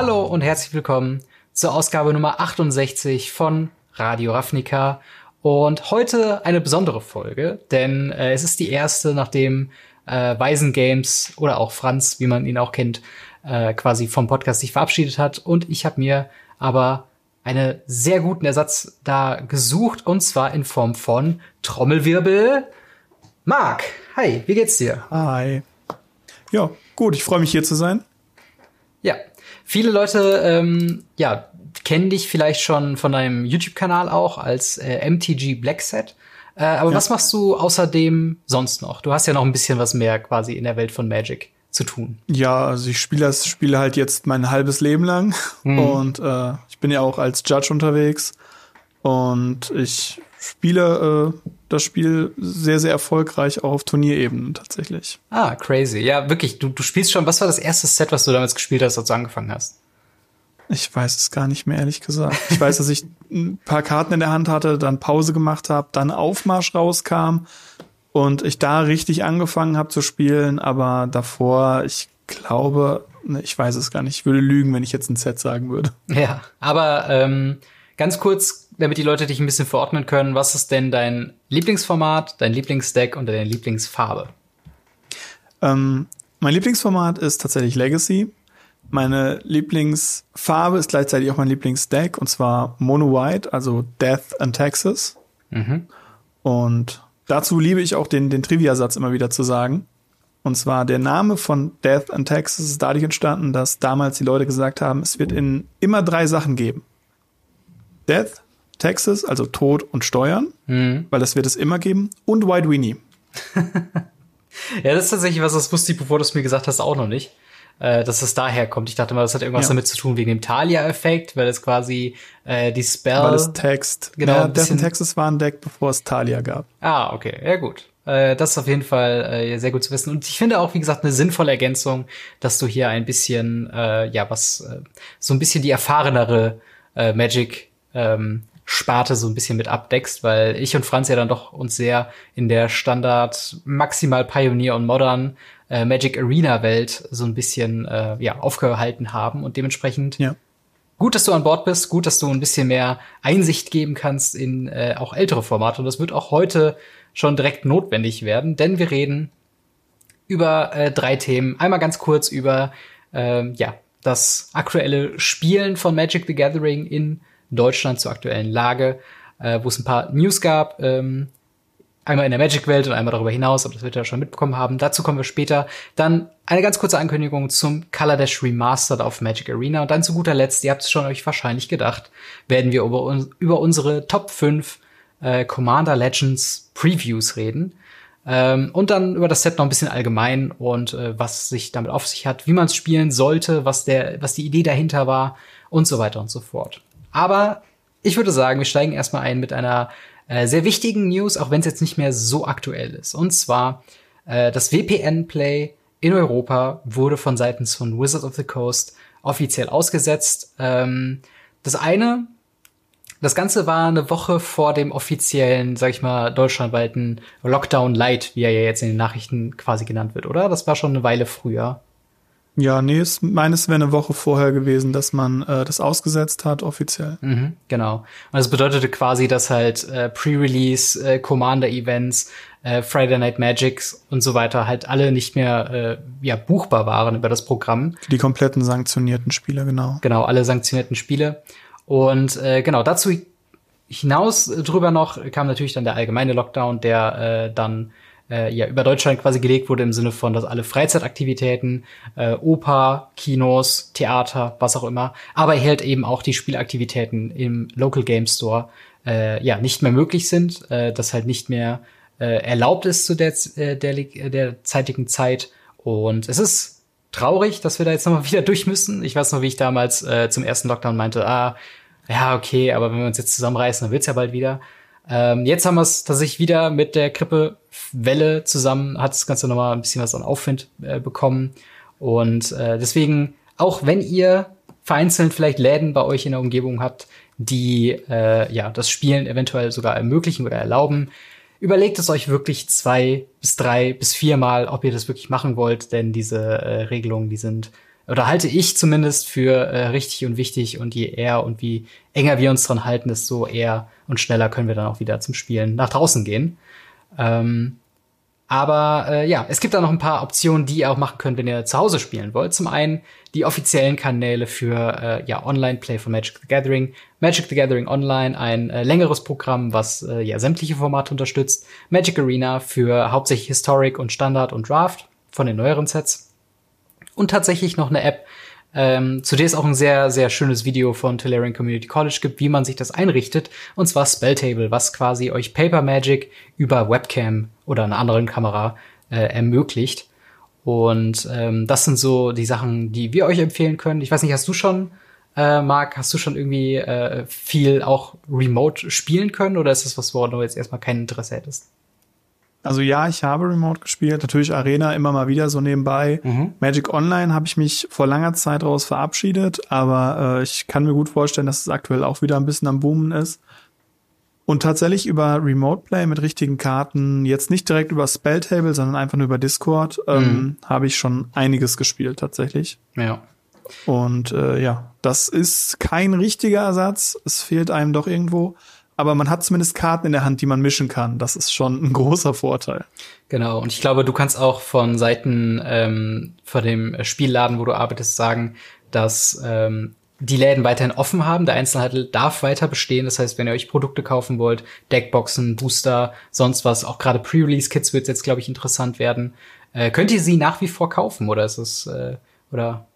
Hallo und herzlich willkommen zur Ausgabe Nummer 68 von Radio Ravnica. Und heute eine besondere Folge, denn äh, es ist die erste, nachdem äh, Weisen Games oder auch Franz, wie man ihn auch kennt, äh, quasi vom Podcast sich verabschiedet hat. Und ich habe mir aber einen sehr guten Ersatz da gesucht und zwar in Form von Trommelwirbel. Marc, hi, wie geht's dir? Hi. Ja, gut, ich freue mich hier zu sein. Ja, viele Leute ähm, ja, kennen dich vielleicht schon von deinem YouTube-Kanal auch als äh, MTG Blackset. Äh, aber ja. was machst du außerdem sonst noch? Du hast ja noch ein bisschen was mehr quasi in der Welt von Magic zu tun. Ja, also ich spiele das Spiel halt jetzt mein halbes Leben lang mhm. und äh, ich bin ja auch als Judge unterwegs und ich spiele äh, das Spiel sehr, sehr erfolgreich auch auf Turnierebenen tatsächlich. Ah, crazy. Ja, wirklich. Du, du spielst schon, was war das erste Set, was du damals gespielt hast, als du angefangen hast? Ich weiß es gar nicht mehr, ehrlich gesagt. Ich weiß, dass ich ein paar Karten in der Hand hatte, dann Pause gemacht habe, dann Aufmarsch rauskam und ich da richtig angefangen habe zu spielen, aber davor, ich glaube, ne, ich weiß es gar nicht. Ich würde lügen, wenn ich jetzt ein Set sagen würde. Ja, aber ähm, ganz kurz, damit die Leute dich ein bisschen verordnen können, was ist denn dein Lieblingsformat, dein Lieblingsdeck und deine Lieblingsfarbe? Ähm, mein Lieblingsformat ist tatsächlich Legacy. Meine Lieblingsfarbe ist gleichzeitig auch mein Lieblingsdeck und zwar Mono White, also Death and Texas. Mhm. Und dazu liebe ich auch den, den Trivia-Satz immer wieder zu sagen. Und zwar der Name von Death and Texas ist dadurch entstanden, dass damals die Leute gesagt haben, es wird in immer drei Sachen geben. Death, Texas, also Tod und Steuern, mhm. weil das wird es immer geben, und White Weenie. ja, das ist tatsächlich was, das wusste ich, bevor du es mir gesagt hast, auch noch nicht äh, dass es daher kommt. Ich dachte mal, das hat irgendwas ja. damit zu tun wegen dem Talia-Effekt, weil es quasi äh, die Spell. Weil es Text. Genau. Ja, dessen Texas war ein Deck, bevor es Talia gab. Ah, okay. Ja, gut. Äh, das ist auf jeden Fall äh, sehr gut zu wissen. Und ich finde auch, wie gesagt, eine sinnvolle Ergänzung, dass du hier ein bisschen, äh, ja, was, äh, so ein bisschen die erfahrenere äh, Magic ähm, Sparte so ein bisschen mit abdeckst, weil ich und Franz ja dann doch uns sehr in der Standard maximal Pioneer und Modern äh, Magic Arena Welt so ein bisschen äh, ja aufgehalten haben und dementsprechend ja. gut, dass du an Bord bist, gut, dass du ein bisschen mehr Einsicht geben kannst in äh, auch ältere Formate und das wird auch heute schon direkt notwendig werden, denn wir reden über äh, drei Themen. Einmal ganz kurz über äh, ja das aktuelle Spielen von Magic the Gathering in Deutschland zur aktuellen Lage, äh, wo es ein paar News gab, ähm, Einmal in der Magic-Welt und einmal darüber hinaus, aber das wird ja schon mitbekommen haben. Dazu kommen wir später. Dann eine ganz kurze Ankündigung zum Color Dash Remastered auf Magic Arena. Und dann zu guter Letzt, ihr habt es schon euch wahrscheinlich gedacht, werden wir über, uns, über unsere Top 5 äh, Commander Legends Previews reden. Ähm, und dann über das Set noch ein bisschen allgemein und äh, was sich damit auf sich hat, wie man es spielen sollte, was, der, was die Idee dahinter war und so weiter und so fort. Aber ich würde sagen, wir steigen erstmal ein mit einer äh, sehr wichtigen News, auch wenn es jetzt nicht mehr so aktuell ist. Und zwar äh, das VPN-Play in Europa wurde von seitens von Wizards of the Coast offiziell ausgesetzt. Ähm, das eine, das Ganze war eine Woche vor dem offiziellen, sag ich mal, deutschlandweiten Lockdown Light, wie er ja jetzt in den Nachrichten quasi genannt wird, oder? Das war schon eine Weile früher. Ja, nee, es, meines wäre eine Woche vorher gewesen, dass man äh, das ausgesetzt hat, offiziell. Mhm, genau. Und das bedeutete quasi, dass halt äh, Pre-Release, äh, Commander-Events, äh, Friday Night Magics und so weiter halt alle nicht mehr äh, ja, buchbar waren über das Programm. Die kompletten sanktionierten Spiele, genau. Genau, alle sanktionierten Spiele. Und äh, genau, dazu hinaus drüber noch kam natürlich dann der allgemeine Lockdown, der äh, dann äh, ja über Deutschland quasi gelegt wurde im Sinne von, dass alle Freizeitaktivitäten, äh, Oper, Kinos, Theater, was auch immer, aber halt eben auch die Spielaktivitäten im Local Game Store äh, ja nicht mehr möglich sind, äh, das halt nicht mehr äh, erlaubt ist zu der, äh, der, der zeitigen Zeit. Und es ist traurig, dass wir da jetzt nochmal wieder durch müssen. Ich weiß noch, wie ich damals äh, zum ersten Lockdown meinte, ah, ja, okay, aber wenn wir uns jetzt zusammenreißen, dann wird's ja bald wieder. Ähm, jetzt haben wir es tatsächlich wieder mit der Grippewelle zusammen, hat das Ganze nochmal ein bisschen was an Aufwind äh, bekommen. Und äh, deswegen, auch wenn ihr vereinzelt vielleicht Läden bei euch in der Umgebung habt, die äh, ja das Spielen eventuell sogar ermöglichen oder erlauben, überlegt es euch wirklich zwei bis drei bis viermal, ob ihr das wirklich machen wollt, denn diese äh, Regelungen, die sind oder halte ich zumindest für äh, richtig und wichtig und je eher und wie enger wir uns dran halten, desto eher und schneller können wir dann auch wieder zum Spielen nach draußen gehen. Ähm, aber äh, ja, es gibt da noch ein paar Optionen, die ihr auch machen könnt, wenn ihr zu Hause spielen wollt. Zum einen die offiziellen Kanäle für äh, ja, Online-Play von Magic the Gathering. Magic the Gathering Online, ein äh, längeres Programm, was äh, ja sämtliche Formate unterstützt. Magic Arena für hauptsächlich Historic und Standard und Draft von den neueren Sets. Und tatsächlich noch eine App, ähm, zu der es auch ein sehr, sehr schönes Video von Tolarian Community College gibt, wie man sich das einrichtet. Und zwar Spelltable, was quasi euch Paper Magic über Webcam oder einer anderen Kamera äh, ermöglicht. Und ähm, das sind so die Sachen, die wir euch empfehlen können. Ich weiß nicht, hast du schon, äh, Marc, hast du schon irgendwie äh, viel auch remote spielen können oder ist das was, woran du jetzt erstmal kein Interesse hättest? Also ja, ich habe Remote gespielt, natürlich Arena immer mal wieder so nebenbei. Mhm. Magic Online habe ich mich vor langer Zeit raus verabschiedet, aber äh, ich kann mir gut vorstellen, dass es aktuell auch wieder ein bisschen am Boomen ist. Und tatsächlich über Remote Play mit richtigen Karten, jetzt nicht direkt über Spelltable, sondern einfach nur über Discord, ähm, mhm. habe ich schon einiges gespielt tatsächlich. Ja. Und äh, ja, das ist kein richtiger Ersatz. Es fehlt einem doch irgendwo aber man hat zumindest Karten in der Hand, die man mischen kann. Das ist schon ein großer Vorteil. Genau, und ich glaube, du kannst auch von Seiten ähm, von dem Spielladen, wo du arbeitest, sagen, dass ähm, die Läden weiterhin offen haben. Der Einzelhandel darf weiter bestehen. Das heißt, wenn ihr euch Produkte kaufen wollt, Deckboxen, Booster, sonst was, auch gerade Pre-Release-Kits wird jetzt, glaube ich, interessant werden. Äh, könnt ihr sie nach wie vor kaufen oder ist es äh, oder?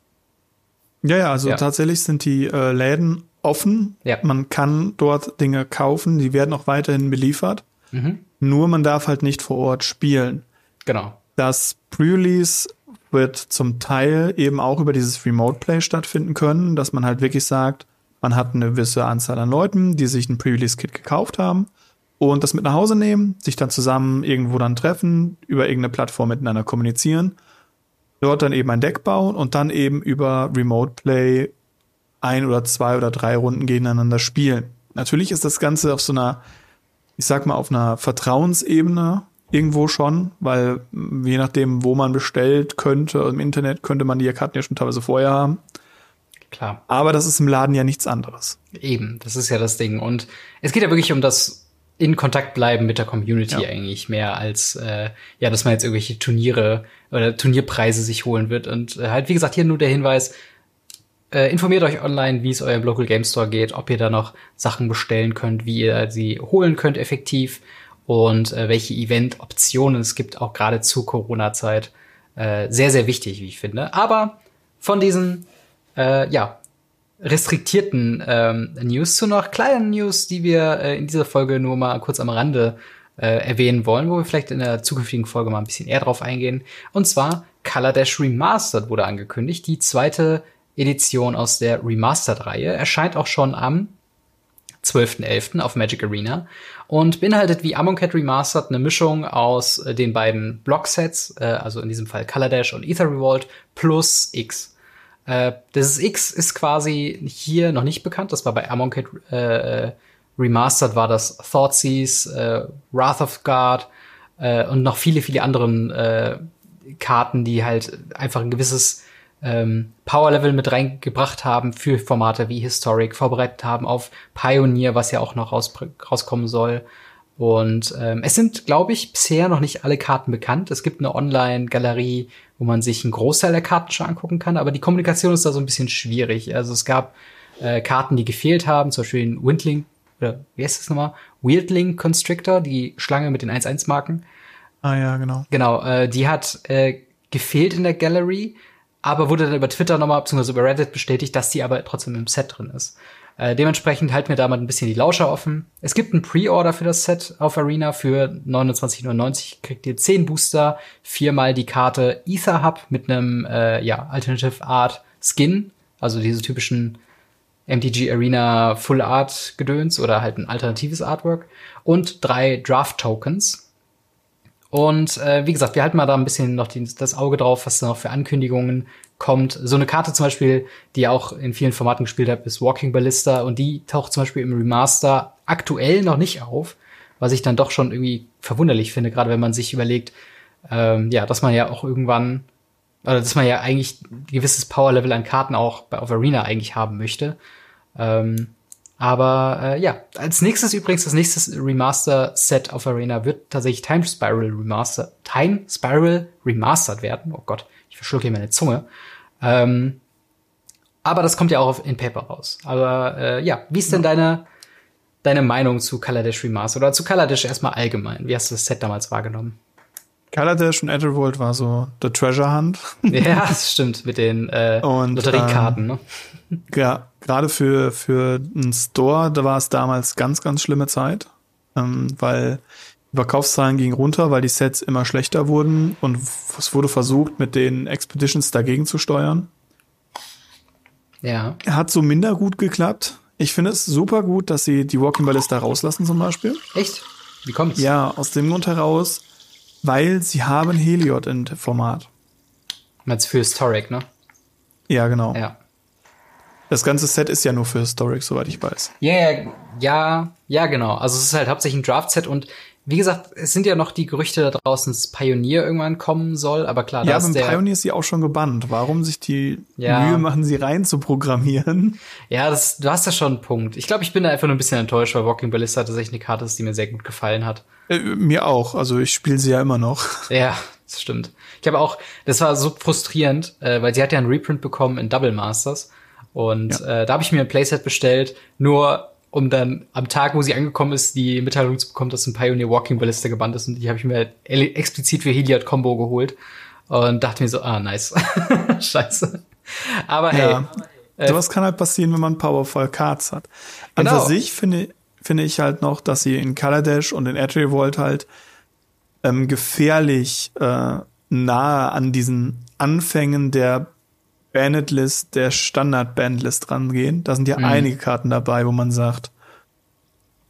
Ja, ja, also ja. tatsächlich sind die äh, Läden offen. Ja. Man kann dort Dinge kaufen, die werden auch weiterhin beliefert. Mhm. Nur man darf halt nicht vor Ort spielen. Genau. Das Pre-Release wird zum Teil eben auch über dieses Remote Play stattfinden können, dass man halt wirklich sagt, man hat eine gewisse Anzahl an Leuten, die sich ein Pre-Release-Kit gekauft haben und das mit nach Hause nehmen, sich dann zusammen irgendwo dann treffen, über irgendeine Plattform miteinander kommunizieren, dort dann eben ein Deck bauen und dann eben über Remote Play ein oder zwei oder drei Runden gegeneinander spielen. Natürlich ist das Ganze auf so einer, ich sag mal, auf einer Vertrauensebene irgendwo schon, weil je nachdem, wo man bestellt könnte, im Internet könnte man die Karten ja schon teilweise vorher haben. Klar. Aber das ist im Laden ja nichts anderes. Eben, das ist ja das Ding. Und es geht ja wirklich um das in Kontakt bleiben mit der Community ja. eigentlich mehr als äh, ja, dass man jetzt irgendwelche Turniere oder Turnierpreise sich holen wird. Und äh, halt, wie gesagt, hier nur der Hinweis, äh, informiert euch online, wie es eurem Local Game Store geht, ob ihr da noch Sachen bestellen könnt, wie ihr sie holen könnt effektiv und äh, welche Event-Optionen es gibt, auch gerade zu Corona-Zeit. Äh, sehr, sehr wichtig, wie ich finde. Aber von diesen, äh, ja, restriktierten ähm, News zu noch kleinen News, die wir äh, in dieser Folge nur mal kurz am Rande äh, erwähnen wollen, wo wir vielleicht in der zukünftigen Folge mal ein bisschen eher drauf eingehen. Und zwar Color Dash Remastered wurde angekündigt, die zweite Edition aus der Remastered-Reihe. Erscheint auch schon am 12.11. auf Magic Arena und beinhaltet wie Amonkhet Remastered eine Mischung aus äh, den beiden Blocksets, äh, also in diesem Fall Color Dash und Ether Revolt plus X. Äh, das X ist quasi hier noch nicht bekannt, das war bei Amonkhet äh, Remastered war das Thoughtseize, äh, Wrath of God äh, und noch viele, viele anderen äh, Karten, die halt einfach ein gewisses ähm, Power-Level mit reingebracht haben für Formate wie Historic, vorbereitet haben auf Pioneer, was ja auch noch raus, rauskommen soll. Und ähm, es sind, glaube ich, bisher noch nicht alle Karten bekannt. Es gibt eine Online-Galerie, wo man sich einen Großteil der Karten schon angucken kann, aber die Kommunikation ist da so ein bisschen schwierig. Also es gab äh, Karten, die gefehlt haben, zum Beispiel den Windling, oder wie heißt das nochmal? Weirdling Constrictor, die Schlange mit den 1-1-Marken. Ah ja, genau. Genau, äh, die hat äh, gefehlt in der Gallery aber wurde dann über Twitter nochmal, beziehungsweise über Reddit bestätigt, dass die aber trotzdem im Set drin ist. Äh, dementsprechend halten wir da mal ein bisschen die Lauscher offen. Es gibt einen Pre-Order für das Set auf Arena für 29,99. Kriegt ihr 10 Booster, viermal die Karte Ether Hub mit einem äh, ja, Alternative Art Skin, also diese typischen MTG Arena Full Art Gedöns oder halt ein alternatives Artwork und drei Draft Tokens. Und äh, wie gesagt, wir halten mal da ein bisschen noch die, das Auge drauf, was da noch für Ankündigungen kommt. So eine Karte zum Beispiel, die auch in vielen Formaten gespielt hat, ist Walking Ballista und die taucht zum Beispiel im Remaster aktuell noch nicht auf, was ich dann doch schon irgendwie verwunderlich finde, gerade wenn man sich überlegt, ähm, ja, dass man ja auch irgendwann also dass man ja eigentlich ein gewisses Power-Level an Karten auch bei, auf Arena eigentlich haben möchte. Ähm, aber äh, ja, als nächstes übrigens, das nächste Remaster-Set auf Arena wird tatsächlich Time Spiral Remaster, Time Spiral Remastered werden. Oh Gott, ich verschlucke hier meine Zunge. Ähm, aber das kommt ja auch auf, in Paper raus. Aber äh, ja, wie ist denn deine, deine Meinung zu Kaladesh Remaster oder zu Kaladesh erstmal allgemein? Wie hast du das Set damals wahrgenommen? Kaladesh und Ethervolt war so The Treasure Hunt. ja, das stimmt, mit den äh, und, Lotteriekarten, ähm, ne? Ja, gerade für, für einen Store, da war es damals ganz, ganz schlimme Zeit, ähm, weil die Verkaufszahlen gingen runter, weil die Sets immer schlechter wurden und es wurde versucht, mit den Expeditions dagegen zu steuern. Ja. Hat so minder gut geklappt. Ich finde es super gut, dass sie die Walking Ballista rauslassen zum Beispiel. Echt? Wie kommt's? Ja, aus dem Grund heraus, weil sie haben Heliod in Format. Meinst für Historic, ne? Ja, genau. Ja. Das ganze Set ist ja nur für Historic, soweit ich weiß. Yeah, ja, ja, genau. Also es ist halt hauptsächlich ein Draft-Set und wie gesagt, es sind ja noch die Gerüchte da draußen, dass Pioneer irgendwann kommen soll, aber klar, ja, da ist der Pioneer ist sie auch schon gebannt. Warum sich die ja. Mühe machen, sie rein zu programmieren? Ja, das, du hast ja schon einen Punkt. Ich glaube, ich bin da einfach nur ein bisschen enttäuscht, weil Walking Ballista tatsächlich eine Karte ist, die mir sehr gut gefallen hat. Äh, mir auch. Also ich spiele sie ja immer noch. Ja, das stimmt. Ich habe auch, das war so frustrierend, äh, weil sie hat ja einen Reprint bekommen in Double Masters. Und ja. äh, da habe ich mir ein Playset bestellt, nur um dann am Tag, wo sie angekommen ist, die Mitteilung zu bekommen, dass ein Pioneer Walking Ballista gebannt ist. Und die habe ich mir explizit für Heliod Combo geholt und dachte mir so, ah, nice. Scheiße. Aber hey. Ja. Äh, Sowas kann halt passieren, wenn man Powerful Cards hat. An genau. sich finde, finde ich halt noch, dass sie in Kaladesh und in Vault halt ähm, gefährlich äh, nahe an diesen Anfängen der Bandit-List, der Standard-Bandlist rangehen. Da sind ja mhm. einige Karten dabei, wo man sagt,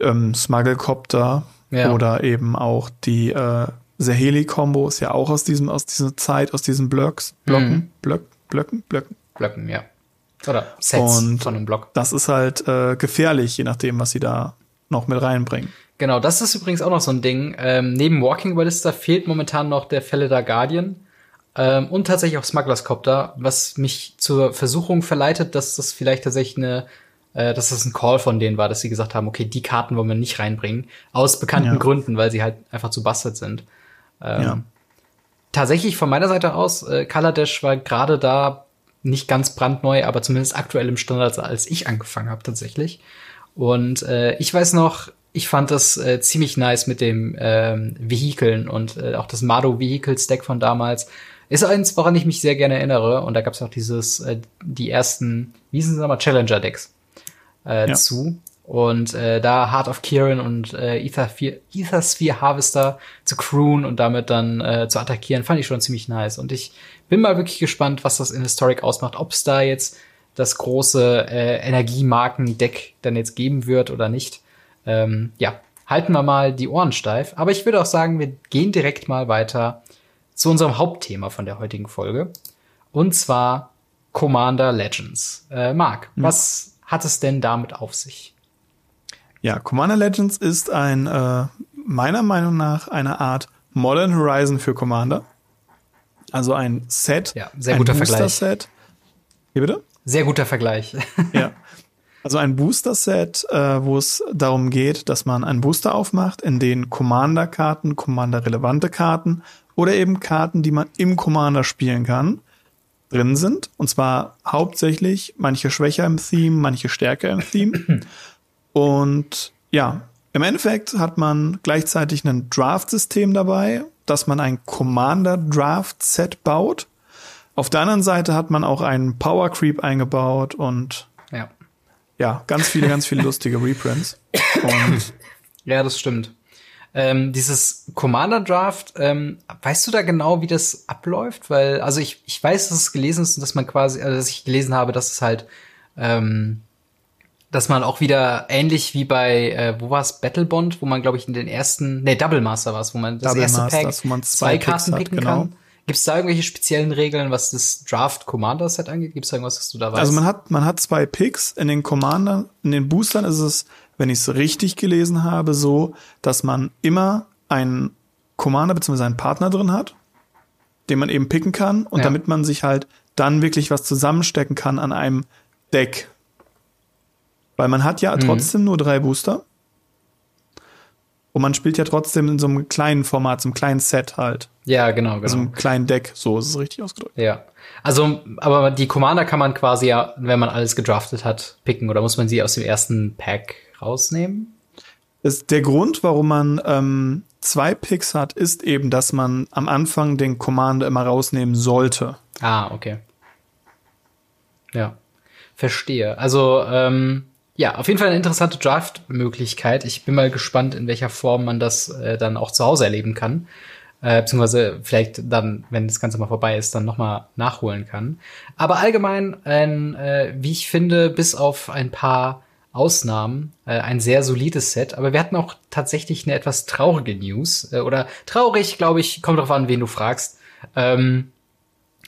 ähm, Smugglecopter ja. oder eben auch die äh, Saheli-Kombo ist ja auch aus diesem, aus dieser Zeit, aus diesen Blocks, Blocken, mhm. Blöck, Blöcken, Blöcken. Blöcken, ja. Oder Sets Und von einem Block. Das ist halt äh, gefährlich, je nachdem, was sie da noch mit reinbringen. Genau, das ist übrigens auch noch so ein Ding. Ähm, neben Walking Ballista fehlt momentan noch der Felida Guardian. Ähm, und tatsächlich auch Smugglers Copter, was mich zur Versuchung verleitet, dass das vielleicht tatsächlich eine, äh, dass das ein Call von denen war, dass sie gesagt haben, okay, die Karten wollen wir nicht reinbringen. Aus bekannten ja. Gründen, weil sie halt einfach zu bastard sind. Ähm, ja. Tatsächlich von meiner Seite aus, äh, Kaladesh war gerade da nicht ganz brandneu, aber zumindest aktuell im Standard, als ich angefangen habe tatsächlich. Und äh, ich weiß noch, ich fand das äh, ziemlich nice mit dem ähm, Vehikeln und äh, auch das Mado Vehicles Deck von damals ist eins, woran ich mich sehr gerne erinnere. Und da gab es auch dieses, äh, die ersten, wie sind sie nochmal, Challenger-Decks äh, ja. zu. Und äh, da Heart of Kieran und äh, Ether, Sphere Harvester zu crewen und damit dann äh, zu attackieren, fand ich schon ziemlich nice. Und ich bin mal wirklich gespannt, was das in Historic ausmacht. Ob es da jetzt das große äh, Energiemarken-Deck dann jetzt geben wird oder nicht. Ähm, ja, halten wir mal die Ohren steif. Aber ich würde auch sagen, wir gehen direkt mal weiter zu unserem Hauptthema von der heutigen Folge. Und zwar Commander Legends. Äh, Marc, mhm. was hat es denn damit auf sich? Ja, Commander Legends ist ein, äh, meiner Meinung nach, eine Art Modern Horizon für Commander. Also ein Set. Ja, sehr guter Vergleich. Set. Wie bitte? Sehr guter Vergleich. ja. Also ein Booster-Set, äh, wo es darum geht, dass man einen Booster aufmacht, in den Commander-Karten, Commander-relevante Karten oder eben Karten, die man im Commander spielen kann, drin sind. Und zwar hauptsächlich manche schwächer im Theme, manche stärker im Theme. Und ja, im Endeffekt hat man gleichzeitig ein Draft-System dabei, dass man ein Commander-Draft-Set baut. Auf der anderen Seite hat man auch einen Power Creep eingebaut und ja, ja ganz viele, ganz viele lustige Reprints. Und ja, das stimmt. Ähm, dieses Commander Draft, ähm, weißt du da genau, wie das abläuft? Weil, also ich, ich weiß, dass es gelesen ist und dass man quasi, also dass ich gelesen habe, dass es halt, ähm, dass man auch wieder ähnlich wie bei, äh, wo war es, Battlebond, wo man, glaube ich, in den ersten, nee, Double Master war es, wo man das Double erste Masters, Pack wo man zwei, zwei Karten picken genau. kann. Gibt es da irgendwelche speziellen Regeln, was das Draft Commander Set angeht? Gibt es irgendwas, was du da weißt? Also man hat man hat zwei Picks in den Commander, in den Boostern ist es wenn ich es richtig gelesen habe, so, dass man immer einen Commander bzw. einen Partner drin hat. den man eben picken kann und Ja. damit man sich halt dann wirklich was zusammenstecken kann an einem Deck. Weil man hat ja trotzdem nur drei Booster. Und man spielt ja trotzdem in so einem kleinen Format, so einem kleinen Set halt. Ja, genau, genau. Also einem kleinen Deck, so ist es richtig ausgedrückt. Ja. Also, aber die Commander kann man quasi ja, wenn man alles gedraftet hat, picken oder muss man sie aus dem ersten Pack rausnehmen? ist der Grund, warum man ähm, zwei Picks hat, ist eben, dass man am Anfang den Commander immer rausnehmen sollte. Ah, okay. Ja. Verstehe. Also, ähm, ja, auf jeden Fall eine interessante Draft-Möglichkeit. Ich bin mal gespannt, in welcher Form man das äh, dann auch zu Hause erleben kann. Äh, beziehungsweise vielleicht dann, wenn das Ganze mal vorbei ist, dann nochmal nachholen kann. Aber allgemein ein, äh, wie ich finde, bis auf ein paar Ausnahmen, äh, ein sehr solides Set. Aber wir hatten auch tatsächlich eine etwas traurige News. Äh, oder traurig, glaube ich, kommt drauf an, wen du fragst. Ähm,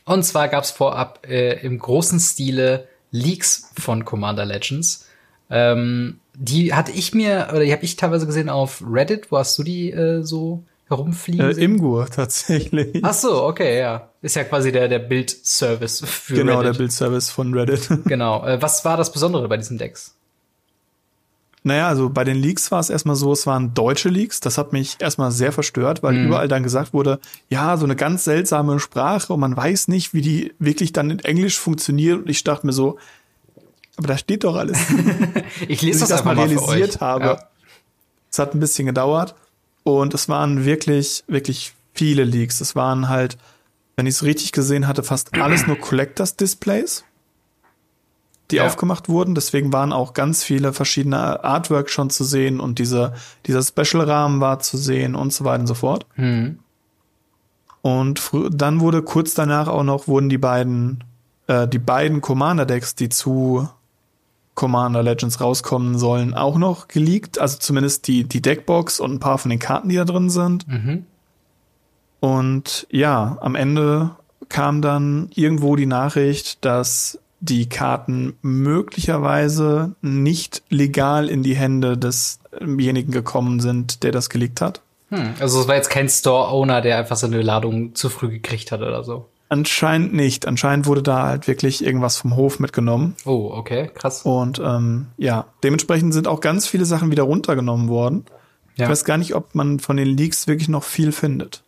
und zwar gab es vorab äh, im großen Stile Leaks von Commander Legends. Ähm, die hatte ich mir, oder die habe ich teilweise gesehen auf Reddit. Wo hast du die äh, so herumfliegen Äh? Imgur tatsächlich. Ach so, okay, ja. Ist ja quasi der, der Bildservice für genau, der Reddit. Bildservice von Reddit. Genau. Äh, was war das Besondere bei diesen Decks? Naja, also bei den Leaks war es erstmal so, es waren deutsche Leaks. Das hat mich erstmal sehr verstört, weil Mhm. überall dann gesagt wurde, ja, so eine ganz seltsame Sprache und man weiß nicht, wie die wirklich dann in Englisch funktioniert. Und ich dachte mir so, aber da steht doch alles. Ich lese ich das, das mal realisiert euch. habe. Ja. Es hat ein bisschen gedauert und es waren wirklich, wirklich viele Leaks. Es waren halt, wenn ich es richtig gesehen hatte, fast alles nur Collectors Displays, die Ja. aufgemacht wurden. Deswegen waren auch ganz viele verschiedene Artwork schon zu sehen und dieser, dieser Special-Rahmen war zu sehen und so weiter und so fort. Hm. Und dann wurde kurz danach auch noch, wurden die beiden, äh, die beiden Commander-Decks, die zu Commander Legends rauskommen sollen, auch noch geleakt. Also zumindest die, die Deckbox und ein paar von den Karten, die da drin sind. Mhm. Und ja, am Ende kam dann irgendwo die Nachricht, dass die Karten möglicherweise nicht legal in die Hände desjenigen gekommen sind, der das geleakt hat. Hm. Also es war jetzt kein Store-Owner, der einfach seine Ladung zu früh gekriegt hat oder so. Anscheinend nicht. Anscheinend wurde da halt wirklich irgendwas vom Hof mitgenommen. Oh, okay, krass. Und ähm, ja, dementsprechend sind auch ganz viele Sachen wieder runtergenommen worden. Ja. Ich weiß gar nicht, ob man von den Leaks wirklich noch viel findet.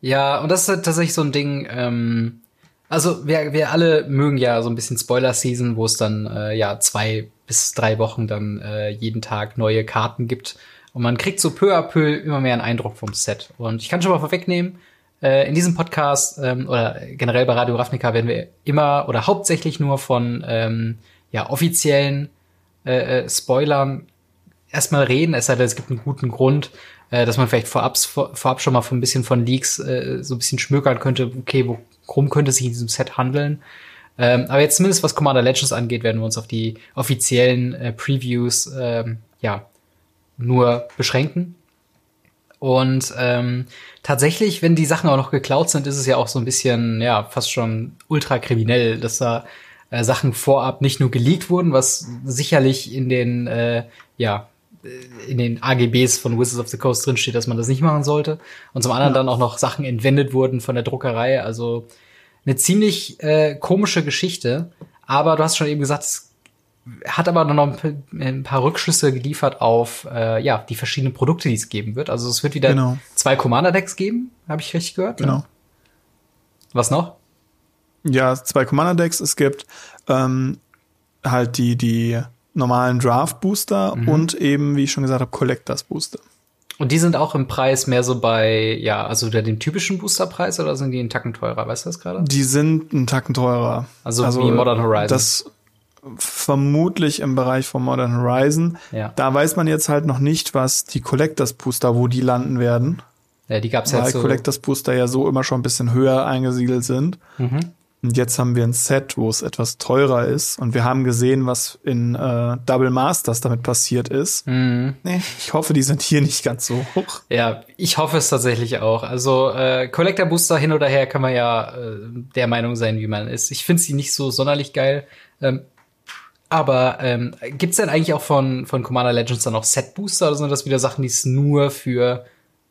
Ja, und das ist tatsächlich so ein Ding, ähm, also wir, wir alle mögen ja so ein bisschen Spoiler-Season, wo es dann äh, ja zwei bis drei Wochen dann äh, jeden Tag neue Karten gibt. Und man kriegt so peu à peu immer mehr einen Eindruck vom Set. Und ich kann schon mal vorwegnehmen, äh, in diesem Podcast ähm, oder generell bei Radio Ravnica werden wir immer oder hauptsächlich nur von ähm, ja, offiziellen äh, äh, Spoilern erstmal reden, es sei denn, es gibt einen guten Grund, äh, dass man vielleicht vorab, vor, vorab schon mal von ein bisschen von Leaks äh, so ein bisschen schmökern könnte, okay, worum könnte es sich in diesem Set handeln. Ähm, aber jetzt zumindest was Commander Legends angeht, werden wir uns auf die offiziellen äh, Previews ähm, ja nur beschränken. Und ähm, tatsächlich, wenn die Sachen auch noch geklaut sind, ist es ja auch so ein bisschen, ja, fast schon ultra kriminell, dass da äh, Sachen vorab nicht nur geleakt wurden, was sicherlich in den, äh, ja, in den AGBs von Wizards of the Coast drin steht, dass man das nicht machen sollte. Und zum anderen Ja. dann auch noch Sachen entwendet wurden von der Druckerei. Also eine ziemlich äh, komische Geschichte. Aber du hast schon eben gesagt, es hat aber noch ein paar Rückschlüsse geliefert auf äh, ja die verschiedenen Produkte, die es geben wird. Also es wird wieder Genau. zwei Commander Decks geben, habe ich richtig gehört? Genau. Ne? Was noch? Ja, zwei Commander-Decks. Es gibt ähm, halt die, die normalen Draft-Booster Mhm. und eben, wie ich schon gesagt habe, Collectors-Booster. Und die sind auch im Preis mehr so bei ja also der dem typischen Boosterpreis oder sind die einen Tacken teurer? Weißt du das gerade? Die sind einen Tacken teurer. Also wie Modern Horizon. Das vermutlich im Bereich von Modern Horizon. Ja. Da weiß man jetzt halt noch nicht, was die Collectors Booster, wo die landen werden. Ja, die gab's Weil ja so. Collectors Booster ja so immer schon ein bisschen höher eingesiedelt sind. Mhm. Und jetzt haben wir ein Set, wo es etwas teurer ist. Und wir haben gesehen, was in äh, Double Masters damit passiert ist. Mhm. Nee, ich hoffe, die sind hier nicht ganz so hoch. Ja, ich hoffe es tatsächlich auch. Also äh, Collector Booster hin oder her kann man ja äh, der Meinung sein, wie man ist. Ich finde sie nicht so sonderlich geil. Ähm, aber ähm, gibt's denn eigentlich auch von, von Commander Legends dann noch Set Booster oder sind das wieder Sachen, die es nur für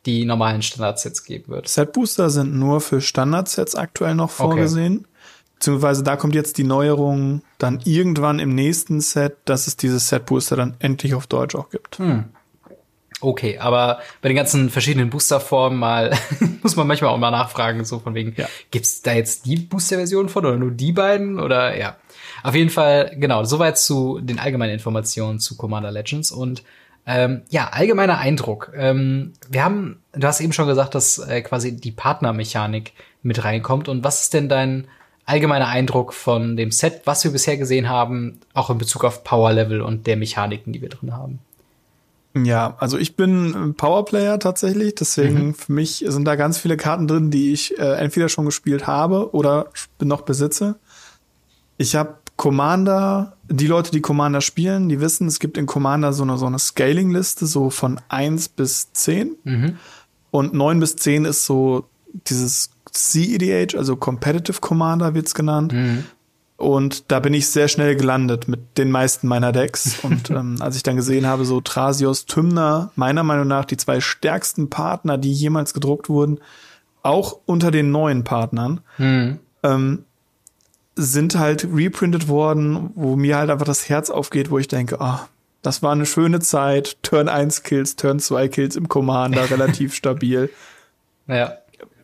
die normalen Standardsets geben wird. Set-Booster sind nur für Standardsets aktuell noch vorgesehen. Okay. Beziehungsweise da kommt jetzt die Neuerung dann irgendwann im nächsten Set, dass es dieses Set-Booster dann endlich auf Deutsch auch gibt. Hm. Okay, aber bei den ganzen verschiedenen Boosterformen mal muss man manchmal auch mal nachfragen, so von wegen, ja. gibt's da jetzt die Booster-Version von oder nur die beiden oder ja. Auf jeden Fall, genau, soweit zu den allgemeinen Informationen zu Commander Legends und ähm, ja, allgemeiner Eindruck. Ähm, wir haben, du hast eben schon gesagt, dass äh, quasi die Partnermechanik mit reinkommt. Und was ist denn dein allgemeiner Eindruck von dem Set, was wir bisher gesehen haben, auch in Bezug auf Power Level und der Mechaniken, die wir drin haben? Ja, also ich bin Powerplayer tatsächlich, deswegen mhm. für mich sind da ganz viele Karten drin, die ich äh, entweder schon gespielt habe oder noch besitze. Ich habe Commander, die Leute, die Commander spielen, die wissen, es gibt in Commander so eine, so eine Scaling-Liste, so von eins bis zehn mhm. Und neun bis zehn ist so dieses CEDH, also Competitive Commander wird's genannt. Mhm. Und da bin ich sehr schnell gelandet mit den meisten meiner Decks. Und ähm, als ich dann gesehen habe, so Trasios, Tymner, meiner Meinung nach die zwei stärksten Partner, die jemals gedruckt wurden, auch unter den neuen Partnern, mhm. ähm, sind halt reprintet worden, wo mir halt einfach das Herz aufgeht, wo ich denke, ah, oh, das war eine schöne Zeit. Turn 1 Kills, Turn 2 Kills im Commander, relativ stabil. Ja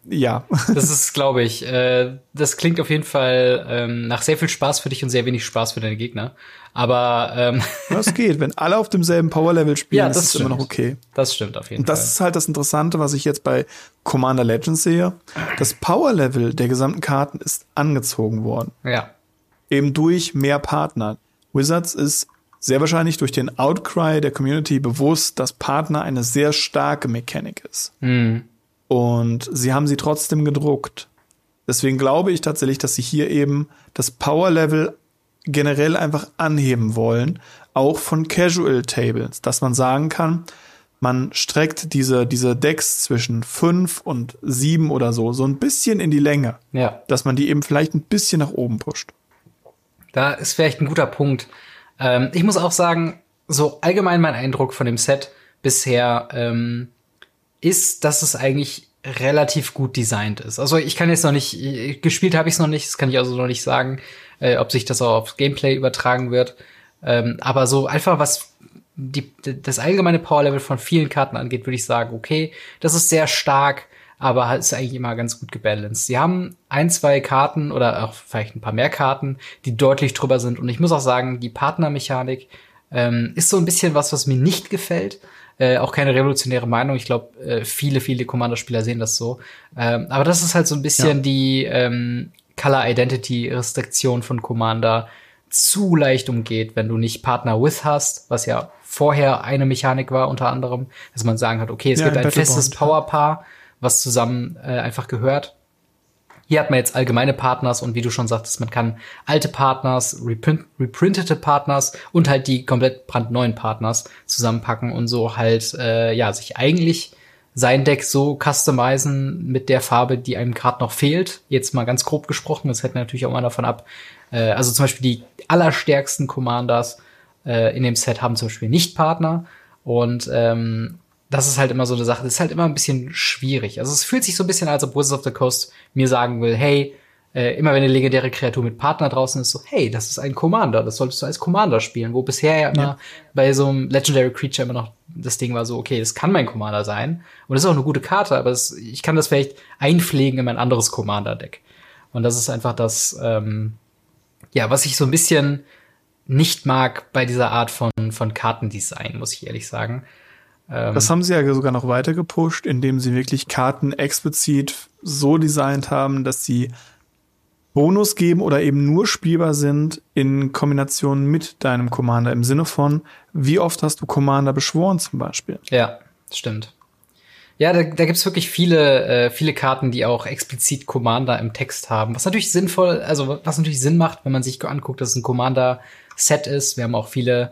ja. das ist, glaube ich, äh, das klingt auf jeden Fall ähm, nach sehr viel Spaß für dich und sehr wenig Spaß für deine Gegner. Aber ähm, das geht, wenn alle auf demselben Power-Level spielen, ja, das ist stimmt. immer noch okay. Das stimmt auf jeden und das Fall. Das ist halt das Interessante, was ich jetzt bei Commander Legends sehe. Das Power-Level der gesamten Karten ist angezogen worden. Ja. Eben durch mehr Partner. Wizards ist sehr wahrscheinlich durch den Outcry der Community bewusst, dass Partner eine sehr starke Mechanik ist. Mhm. Und sie haben sie trotzdem gedruckt. Deswegen glaube ich tatsächlich, dass sie hier eben das Power Level generell einfach anheben wollen, auch von Casual Tables, dass man sagen kann, man streckt diese, diese Decks zwischen fünf und sieben oder so, so ein bisschen in die Länge. Ja. Dass man die eben vielleicht ein bisschen nach oben pusht. Da ist vielleicht ein guter Punkt. Ähm, ich muss auch sagen, so allgemein mein Eindruck von dem Set bisher ähm, ist, dass es eigentlich relativ gut designt ist. Also ich kann jetzt noch nicht, gespielt habe ich es noch nicht, das kann ich also noch nicht sagen, äh, ob sich das auch aufs Gameplay übertragen wird. Ähm, aber so einfach was die, das allgemeine Power-Level von vielen Karten angeht, würde ich sagen, okay, das ist sehr stark, aber ist eigentlich immer ganz gut gebalanced. Sie haben ein, zwei Karten oder auch vielleicht ein paar mehr Karten, die deutlich drüber sind. Und ich muss auch sagen, die Partnermechanik ähm, ist so ein bisschen was, was mir nicht gefällt. Äh, auch keine revolutionäre Meinung. Ich glaube, äh, viele, viele Commander-Spieler sehen das so. Ähm, aber das ist halt so ein bisschen ja. die ähm, Color Identity Restriktion von Commander zu leicht umgeht, wenn du nicht Partner with hast, was ja vorher eine Mechanik war, unter anderem, dass man sagen hat, okay, es ja, gibt ein festes Powerpaar, was zusammen äh, einfach gehört. Hier hat man jetzt allgemeine Partners und wie du schon sagtest, man kann alte Partners, reprint, reprintete Partners und halt die komplett brandneuen Partners zusammenpacken und so halt, äh, ja, sich eigentlich sein Deck so customizen mit der Farbe, die einem gerade noch fehlt. Jetzt mal ganz grob gesprochen, das hält natürlich auch mal davon ab. Äh, also zum Beispiel die allerstärksten Commanders äh, in dem Set haben zum Beispiel nicht Partner. Und ähm, das ist halt immer so eine Sache, das ist halt immer ein bisschen schwierig. Also es fühlt sich so ein bisschen, als ob Wizards of the Coast mir sagen will, hey, äh, immer wenn eine legendäre Kreatur mit Partner draußen ist, so, hey, das ist ein Commander, das solltest du als Commander spielen. Wo bisher ja immer ja. bei so einem Legendary Creature immer noch das Ding war so, okay, das kann mein Commander sein. Und das ist auch eine gute Karte, aber das, ich kann das vielleicht einpflegen in mein anderes Commander-Deck. Und das ist einfach das, ähm, ja, was ich so ein bisschen nicht mag bei dieser Art von, von Kartendesign, muss ich ehrlich sagen. Ähm, das haben sie ja sogar noch weiter gepusht, indem sie wirklich Karten explizit so designt haben, dass sie Bonus geben oder eben nur spielbar sind in Kombination mit deinem Commander. Im Sinne von, wie oft hast du Commander beschworen zum Beispiel? Ja, stimmt. Ja, da, da gibt's wirklich viele, äh, viele Karten, die auch explizit Commander im Text haben. Was natürlich sinnvoll, also was natürlich Sinn macht, wenn man sich anguckt, dass es ein Commander-Set ist. Wir haben auch viele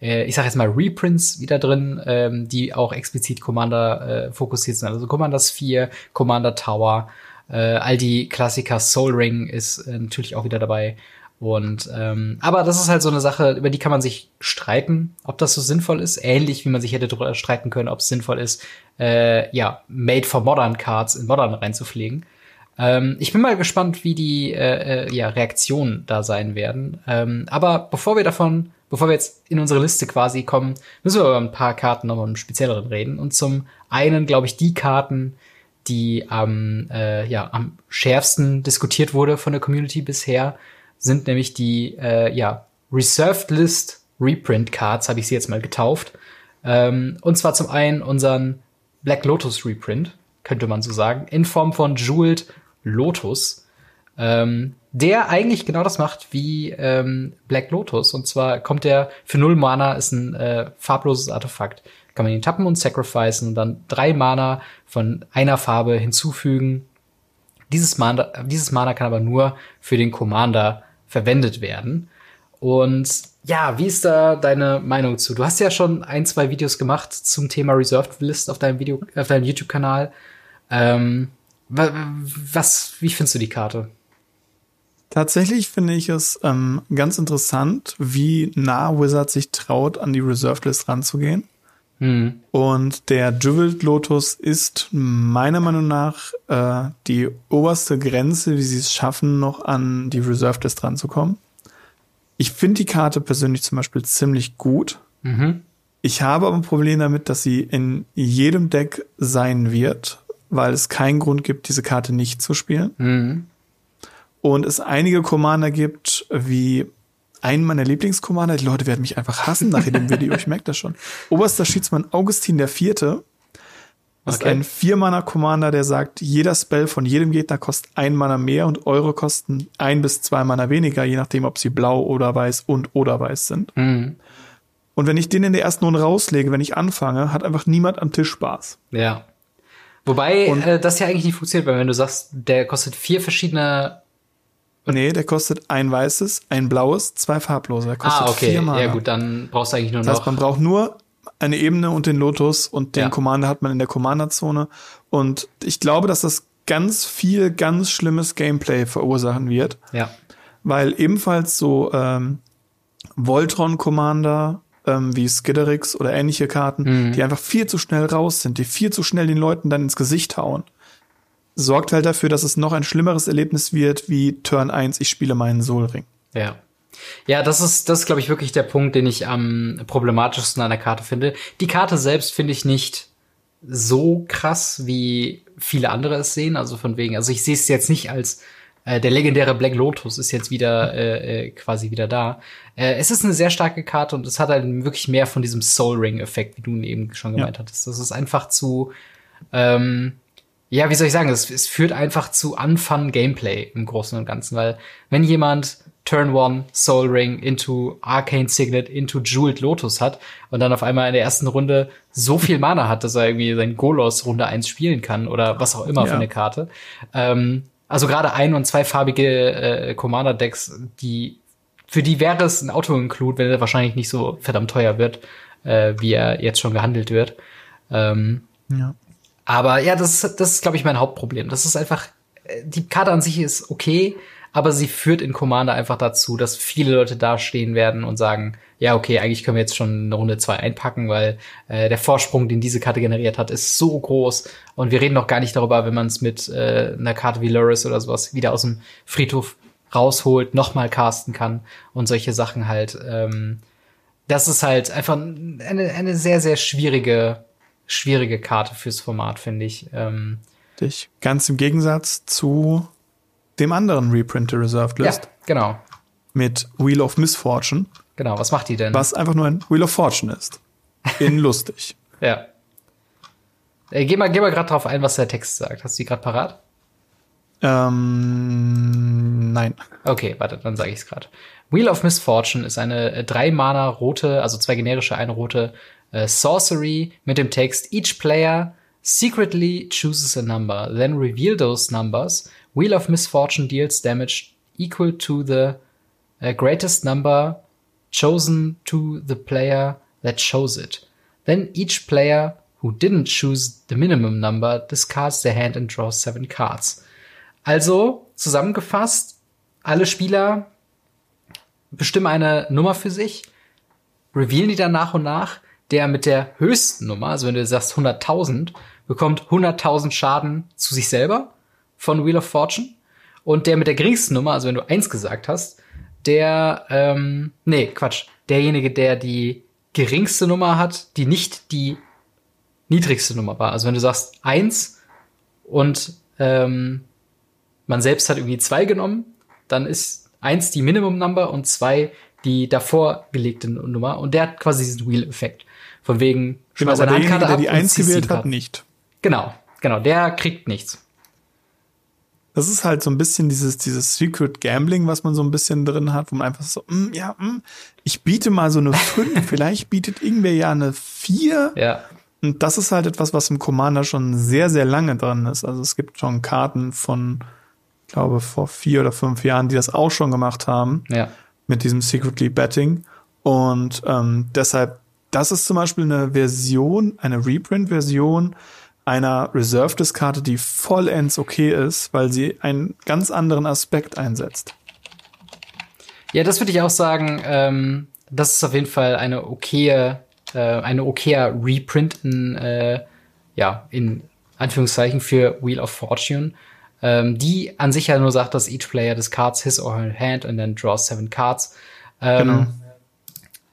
äh, ich sage jetzt mal Reprints wieder drin, ähm, die auch explizit Commander äh, fokussiert sind. Also Commander Sphere, Commander Tower, äh, all die Klassiker, Soul Ring ist äh, natürlich auch wieder dabei. Und ähm, aber das ist halt so eine Sache, über die kann man sich streiten, ob das so sinnvoll ist. Ähnlich wie man sich hätte darüber streiten können, ob es sinnvoll ist, äh, ja, Made for Modern Cards in Modern reinzupflegen. Ähm, ich bin mal gespannt, wie die äh, äh, ja, Reaktionen da sein werden. Ähm, aber bevor wir davon, bevor wir jetzt in unsere Liste quasi kommen, müssen wir über ein paar Karten nochmal im Spezielleren reden. Und zum einen, glaube ich, die Karten, die am, äh, ja, am schärfsten diskutiert wurde von der Community bisher, sind nämlich die äh, ja, Reserved List Reprint Cards, habe ich sie jetzt mal getauft. Ähm, und zwar zum einen unseren Black Lotus Reprint, könnte man so sagen, in Form von Jeweled Lotus. Ähm, der eigentlich genau das macht wie ähm, Black Lotus. Und zwar kommt der für null Mana, ist ein äh, farbloses Artefakt. Kann man ihn tappen und sacrificen und dann drei Mana von einer Farbe hinzufügen. Dieses Mana, dieses Mana kann aber nur für den Commander verwendet werden. Und ja, wie ist da deine Meinung zu? Du hast ja schon ein, zwei Videos gemacht zum Thema Reserved List auf deinem Video, auf deinem YouTube-Kanal. Ähm, was, wie findest du die Karte? Tatsächlich finde ich es ähm, ganz interessant, wie nah Wizard sich traut, an die Reserved List ranzugehen. Hm. Und der Jeweled Lotus ist meiner Meinung nach äh, die oberste Grenze, wie sie es schaffen, noch an die Reserved List ranzukommen. Ich finde die Karte persönlich zum Beispiel ziemlich gut. Mhm. Ich habe aber ein Problem damit, dass sie in jedem Deck sein wird, weil es keinen Grund gibt, diese Karte nicht zu spielen. Mhm. Und es einige Commander gibt, wie einen meiner Lieblingscommander. Die Leute werden mich einfach hassen nach dem Video, ich merke das schon. Oberster Schiedsmann Augustin der Vierte ist okay. ein Vier-Mana-Commander, der sagt, jeder Spell von jedem Gegner kostet ein Mana mehr und eure kosten ein bis zwei Mana weniger, je nachdem, ob sie blau oder weiß und oder weiß sind. Mhm. Und wenn ich den in der ersten Runde rauslege, wenn ich anfange, hat einfach niemand am Tisch Spaß. Ja. Wobei äh, das ja eigentlich nicht funktioniert, weil wenn du sagst, der kostet vier verschiedene Nee, der kostet ein weißes, ein blaues, zwei farblose. Der kostet ah, okay. Vier Mana. Ja gut, dann brauchst du eigentlich nur das heißt, noch. man braucht nur eine Ebene und den Lotus und den ja. Commander hat man in der Commander-Zone. Und ich glaube, dass das ganz viel ganz schlimmes Gameplay verursachen wird. Ja. Weil ebenfalls so ähm, Voltron-Commander ähm, wie Skitterix oder ähnliche Karten, mhm. die einfach viel zu schnell raus sind, die viel zu schnell den Leuten dann ins Gesicht hauen sorgt halt dafür, dass es noch ein schlimmeres Erlebnis wird wie Turn 1, ich spiele meinen Soulring. Ja. Ja, das ist, das ist, glaube ich, wirklich der Punkt, den ich am problematischsten an der Karte finde. Die Karte selbst finde ich nicht so krass, wie viele andere es sehen. Also von wegen, also ich sehe es jetzt nicht als äh, der legendäre Black Lotus ist jetzt wieder äh, äh, quasi wieder da. Äh, es ist eine sehr starke Karte und es hat halt wirklich mehr von diesem Soul Ring Effekt, wie du eben schon gemeint ja. hattest. Das ist einfach zu ähm, ja, wie soll ich sagen, es, es führt einfach zu unfun Gameplay im Großen und Ganzen, weil wenn jemand Turn One Soul Ring into Arcane Signet into Jeweled Lotus hat und dann auf einmal in der ersten Runde so viel Mana hat, dass er irgendwie sein Golos Runde 1 spielen kann oder was auch immer ja. für eine Karte. Ähm, also gerade ein- und zweifarbige äh, Commander-Decks, die für die wäre es ein Auto-Include, wenn er wahrscheinlich nicht so verdammt teuer wird, äh, wie er jetzt schon gehandelt wird. Ähm, ja. Aber ja, das ist, das ist, glaube ich, mein Hauptproblem. Das ist einfach, äh, die Karte an sich ist okay, aber sie führt in Commander einfach dazu, dass viele Leute dastehen werden und sagen, ja, okay, eigentlich können wir jetzt schon eine Runde zwei einpacken, weil äh, der Vorsprung, den diese Karte generiert hat, ist so groß. Und wir reden noch gar nicht darüber, wenn man es mit äh, einer Karte wie Loris oder sowas wieder aus dem Friedhof rausholt, nochmal casten kann und solche Sachen halt. Ähm, das ist halt einfach eine, eine sehr, sehr schwierige schwierige Karte fürs Format, finde ich. Ähm, Dich. Ganz im Gegensatz zu dem anderen Reprint der Reserved List. Ja, genau. Mit Wheel of Misfortune. Genau, was macht die denn? Was einfach nur ein Wheel of Fortune ist. In lustig. ja. Äh, geh mal, geh mal gerade drauf ein, was der Text sagt. Hast du die gerade parat? Ähm, nein. Okay, warte, dann sage ich es gerade. Wheel of Misfortune ist eine äh, drei Mana rote, also zwei generische, eine rote äh, Sorcery mit dem Text Each player secretly chooses a number, then reveal those numbers. Wheel of Misfortune deals damage equal to the uh, greatest number chosen to the player that chose it. Then each player who didn't choose the minimum number discards their hand and draws seven cards. Also, zusammengefasst, alle Spieler bestimmen eine Nummer für sich, revealen die dann nach und nach. Der mit der höchsten Nummer, also wenn du sagst 100.000, bekommt 100.000 Schaden zu sich selber von Wheel of Fortune. Und der mit der geringsten Nummer, also wenn du eins gesagt hast, der, ähm, nee, Quatsch, derjenige, der die geringste Nummer hat, die nicht die niedrigste Nummer war. Also wenn du sagst eins und ähm, man selbst hat irgendwie zwei genommen, dann ist eins die Minimum Number und zwei die davor gelegte Nummer und der hat quasi diesen Wheel-Effekt. Von wegen, genau, seine Handkarte der die eins gewählt hat, nicht. Genau, genau, der kriegt nichts. Das ist halt so ein bisschen dieses, dieses Secret Gambling, was man so ein bisschen drin hat, wo man einfach so, mm, ja, mm, ich biete mal so eine 5, vielleicht bietet irgendwer ja eine 4. Ja. Und das ist halt etwas, was im Commander schon sehr, sehr lange drin ist. Also es gibt schon Karten von, glaube vor vier oder fünf Jahren, die das auch schon gemacht haben. Ja. Mit diesem Secretly Betting. Und ähm, deshalb, das ist zum Beispiel eine Version, eine Reprint-Version einer Reserved-Karte, die vollends okay ist, weil sie einen ganz anderen Aspekt einsetzt. Ja, das würde ich auch sagen. Ähm, das ist auf jeden Fall eine okaye, äh, eine okayer Reprint in, äh, ja, in Anführungszeichen für Wheel of Fortune, ähm, die an sich ja nur sagt, dass each player discards his or her hand and then draws seven cards. Ähm, genau.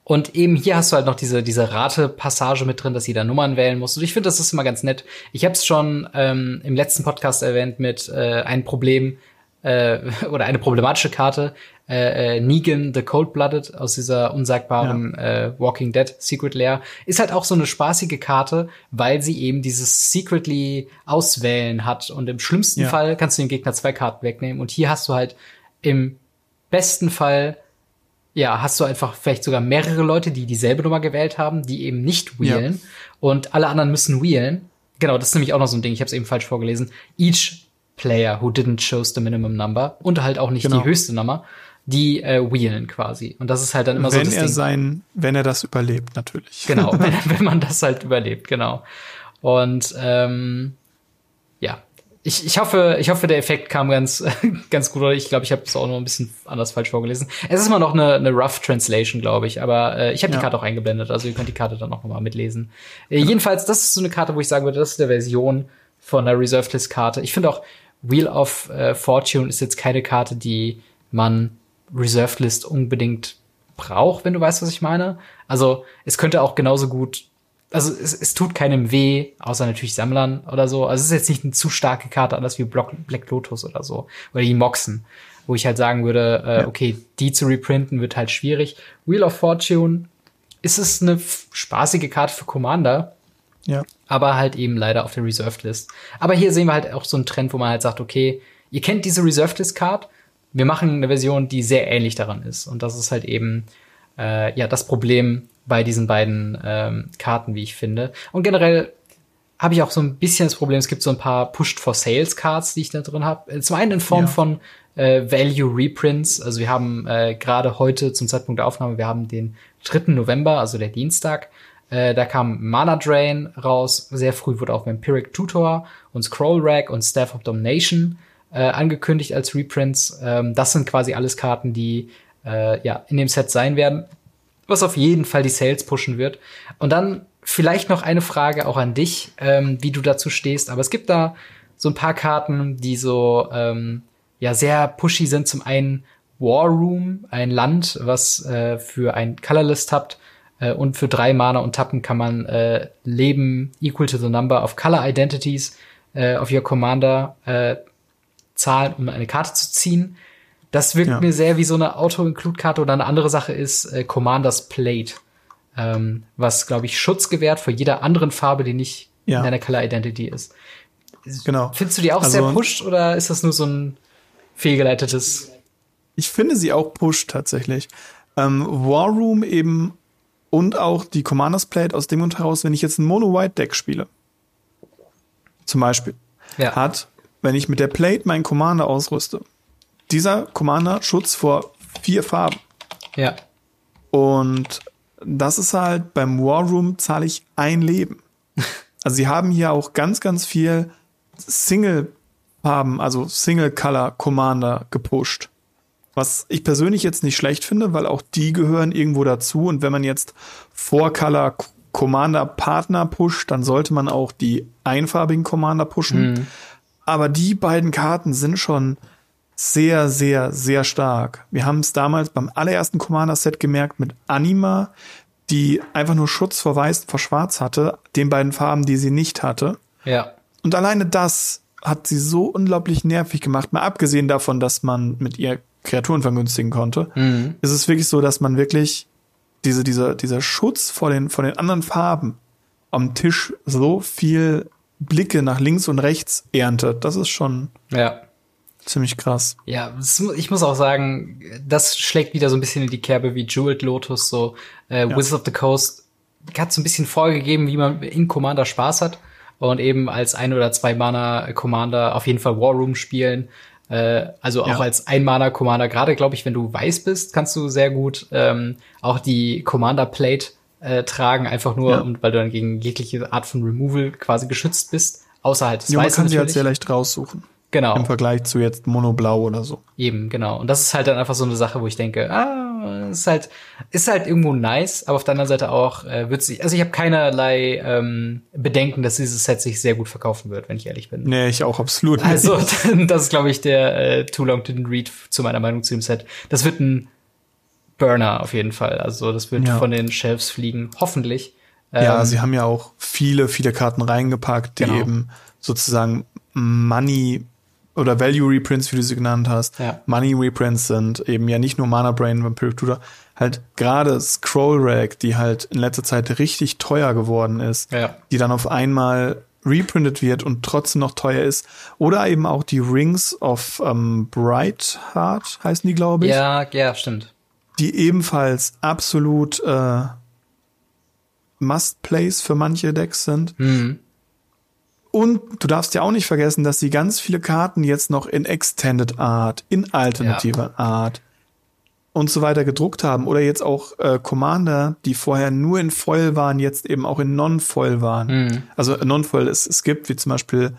Und eben hier hast du halt noch diese, diese Rate-Passage mit drin, dass jeder Nummern wählen muss. Und ich finde, das ist immer ganz nett. Ich habe es schon ähm, im letzten Podcast erwähnt mit äh, ein Problem äh, oder eine problematische Karte. Äh, äh, Negan the Cold-Blooded aus dieser unsagbaren ja. äh, Walking Dead Secret Lair ist halt auch so eine spaßige Karte, weil sie eben dieses Secretly auswählen hat. Und im schlimmsten ja. Fall kannst du dem Gegner zwei Karten wegnehmen. Und hier hast du halt im besten Fall ja, hast du einfach vielleicht sogar mehrere Leute, die dieselbe Nummer gewählt haben, die eben nicht wheelen ja. und alle anderen müssen wheelen. Genau, das ist nämlich auch noch so ein Ding, ich habe es eben falsch vorgelesen. Each player who didn't choose the minimum number und halt auch nicht genau. die höchste Nummer, die äh, wheelen quasi. Und das ist halt dann immer wenn so das er Ding. Sein, wenn er das überlebt, natürlich. Genau, wenn, wenn man das halt überlebt, genau. Und ähm, ich, ich hoffe, ich hoffe, der Effekt kam ganz, ganz gut. Ich glaube, ich habe es auch noch ein bisschen anders falsch vorgelesen. Es ist immer noch eine, eine Rough Translation, glaube ich. Aber äh, ich habe die Karte auch eingeblendet, also ihr könnt die Karte dann auch noch mal mitlesen. Äh, jedenfalls, das ist so eine Karte, wo ich sagen würde, das ist eine Version von einer Reserved List Karte. Ich finde auch Wheel of äh, Fortune ist jetzt keine Karte, die man Reserved List unbedingt braucht, wenn du weißt, was ich meine. Also es könnte auch genauso gut also es, es tut keinem weh, außer natürlich Sammlern oder so. Also es ist jetzt nicht eine zu starke Karte, anders wie Black Lotus oder so. Oder die Moxen, wo ich halt sagen würde, äh, ja. okay, die zu reprinten wird halt schwierig. Wheel of Fortune ist es eine spaßige Karte für Commander. Ja. Aber halt eben leider auf der Reserved List. Aber hier sehen wir halt auch so einen Trend, wo man halt sagt, okay, ihr kennt diese Reserved List Card, wir machen eine Version, die sehr ähnlich daran ist. Und das ist halt eben äh, ja das Problem bei diesen beiden ähm, Karten, wie ich finde. Und generell habe ich auch so ein bisschen das Problem, es gibt so ein paar Pushed for Sales Cards, die ich da drin habe. Zum einen in Form ja. von äh, Value Reprints. Also wir haben äh, gerade heute zum Zeitpunkt der Aufnahme, wir haben den 3. November, also der Dienstag. Äh, da kam Mana Drain raus. Sehr früh wurde auch Vampiric Tutor und Scroll Rack und Staff of Domination äh, angekündigt als Reprints. Ähm, das sind quasi alles Karten, die äh, ja in dem Set sein werden was auf jeden Fall die Sales pushen wird. Und dann vielleicht noch eine Frage auch an dich, ähm, wie du dazu stehst. Aber es gibt da so ein paar Karten, die so ähm, ja sehr pushy sind. Zum einen War Room, ein Land, was äh, für ein Colorless tappt. Äh, und für drei Mana und Tappen kann man äh, Leben equal to the number of Color Identities äh, auf your Commander äh, zahlen, um eine Karte zu ziehen. Das wirkt ja. mir sehr wie so eine Auto-Include-Karte oder eine andere Sache ist äh, Commanders Plate, ähm, was, glaube ich, Schutz gewährt vor jeder anderen Farbe, die nicht ja. in deiner Color Identity ist. Genau. Findest du die auch also, sehr pusht oder ist das nur so ein fehlgeleitetes? Ich finde sie auch pusht tatsächlich. Ähm, War Room eben und auch die Commanders Plate aus dem Grund heraus, wenn ich jetzt ein Mono-White-Deck spiele, zum Beispiel, ja. hat, wenn ich mit der Plate meinen Commander ausrüste, dieser Commander Schutz vor vier Farben. Ja. Und das ist halt beim War Room zahle ich ein Leben. Also sie haben hier auch ganz, ganz viel Single Farben, also Single Color Commander gepusht. Was ich persönlich jetzt nicht schlecht finde, weil auch die gehören irgendwo dazu. Und wenn man jetzt vor Color Commander Partner pusht, dann sollte man auch die einfarbigen Commander pushen. Mhm. Aber die beiden Karten sind schon sehr, sehr, sehr stark. Wir haben es damals beim allerersten Commander-Set gemerkt mit Anima, die einfach nur Schutz vor Weiß, vor Schwarz hatte, den beiden Farben, die sie nicht hatte. Ja. Und alleine das hat sie so unglaublich nervig gemacht. Mal abgesehen davon, dass man mit ihr Kreaturen vergünstigen konnte, mhm. ist es wirklich so, dass man wirklich diese, dieser, dieser Schutz vor den, vor den anderen Farben am Tisch so viel Blicke nach links und rechts erntet. Das ist schon ja. Ziemlich krass. Ja, ich muss auch sagen, das schlägt wieder so ein bisschen in die Kerbe wie Jeweled Lotus, so äh, ja. Wizards of the Coast hat so ein bisschen vorgegeben, wie man in Commander Spaß hat und eben als ein oder zwei Mana Commander auf jeden Fall War Room spielen. Äh, also auch ja. als ein Mana Commander. Gerade glaube ich, wenn du weiß bist, kannst du sehr gut ähm, auch die Commander Plate äh, tragen, einfach nur, ja. weil du dann gegen jegliche Art von Removal quasi geschützt bist. Außer halt das ja, man kann sie halt sehr leicht raussuchen. Genau. Im Vergleich zu jetzt Monoblau oder so. Eben, genau. Und das ist halt dann einfach so eine Sache, wo ich denke, ah, ist halt, ist halt irgendwo nice, aber auf der anderen Seite auch äh, wird sich, also ich habe keinerlei ähm, Bedenken, dass dieses Set sich sehr gut verkaufen wird, wenn ich ehrlich bin. Nee, ich auch absolut nicht. Also, das ist, glaube ich, der äh, Too Long Didn't Read zu meiner Meinung zu dem Set. Das wird ein Burner auf jeden Fall. Also, das wird ja. von den Shelves fliegen, hoffentlich. Ja, ähm, sie haben ja auch viele, viele Karten reingepackt, die genau. eben sozusagen Money oder Value Reprints, wie du sie genannt hast, ja. Money Reprints sind eben ja nicht nur Mana Brain, Vampiric Tutor, halt gerade Scroll Rack, die halt in letzter Zeit richtig teuer geworden ist, ja. die dann auf einmal reprintet wird und trotzdem noch teuer ist. Oder eben auch die Rings of ähm, Bright Heart heißen die, glaube ich. Ja, ja, stimmt. Die ebenfalls absolut äh, Must-Plays für manche Decks sind. Mhm. Und du darfst ja auch nicht vergessen, dass sie ganz viele Karten jetzt noch in Extended Art, in alternativer ja. Art und so weiter gedruckt haben. Oder jetzt auch äh, Commander, die vorher nur in Foil waren, jetzt eben auch in Non-Foil waren. Mhm. Also Non-Foil es, es gibt, wie zum Beispiel,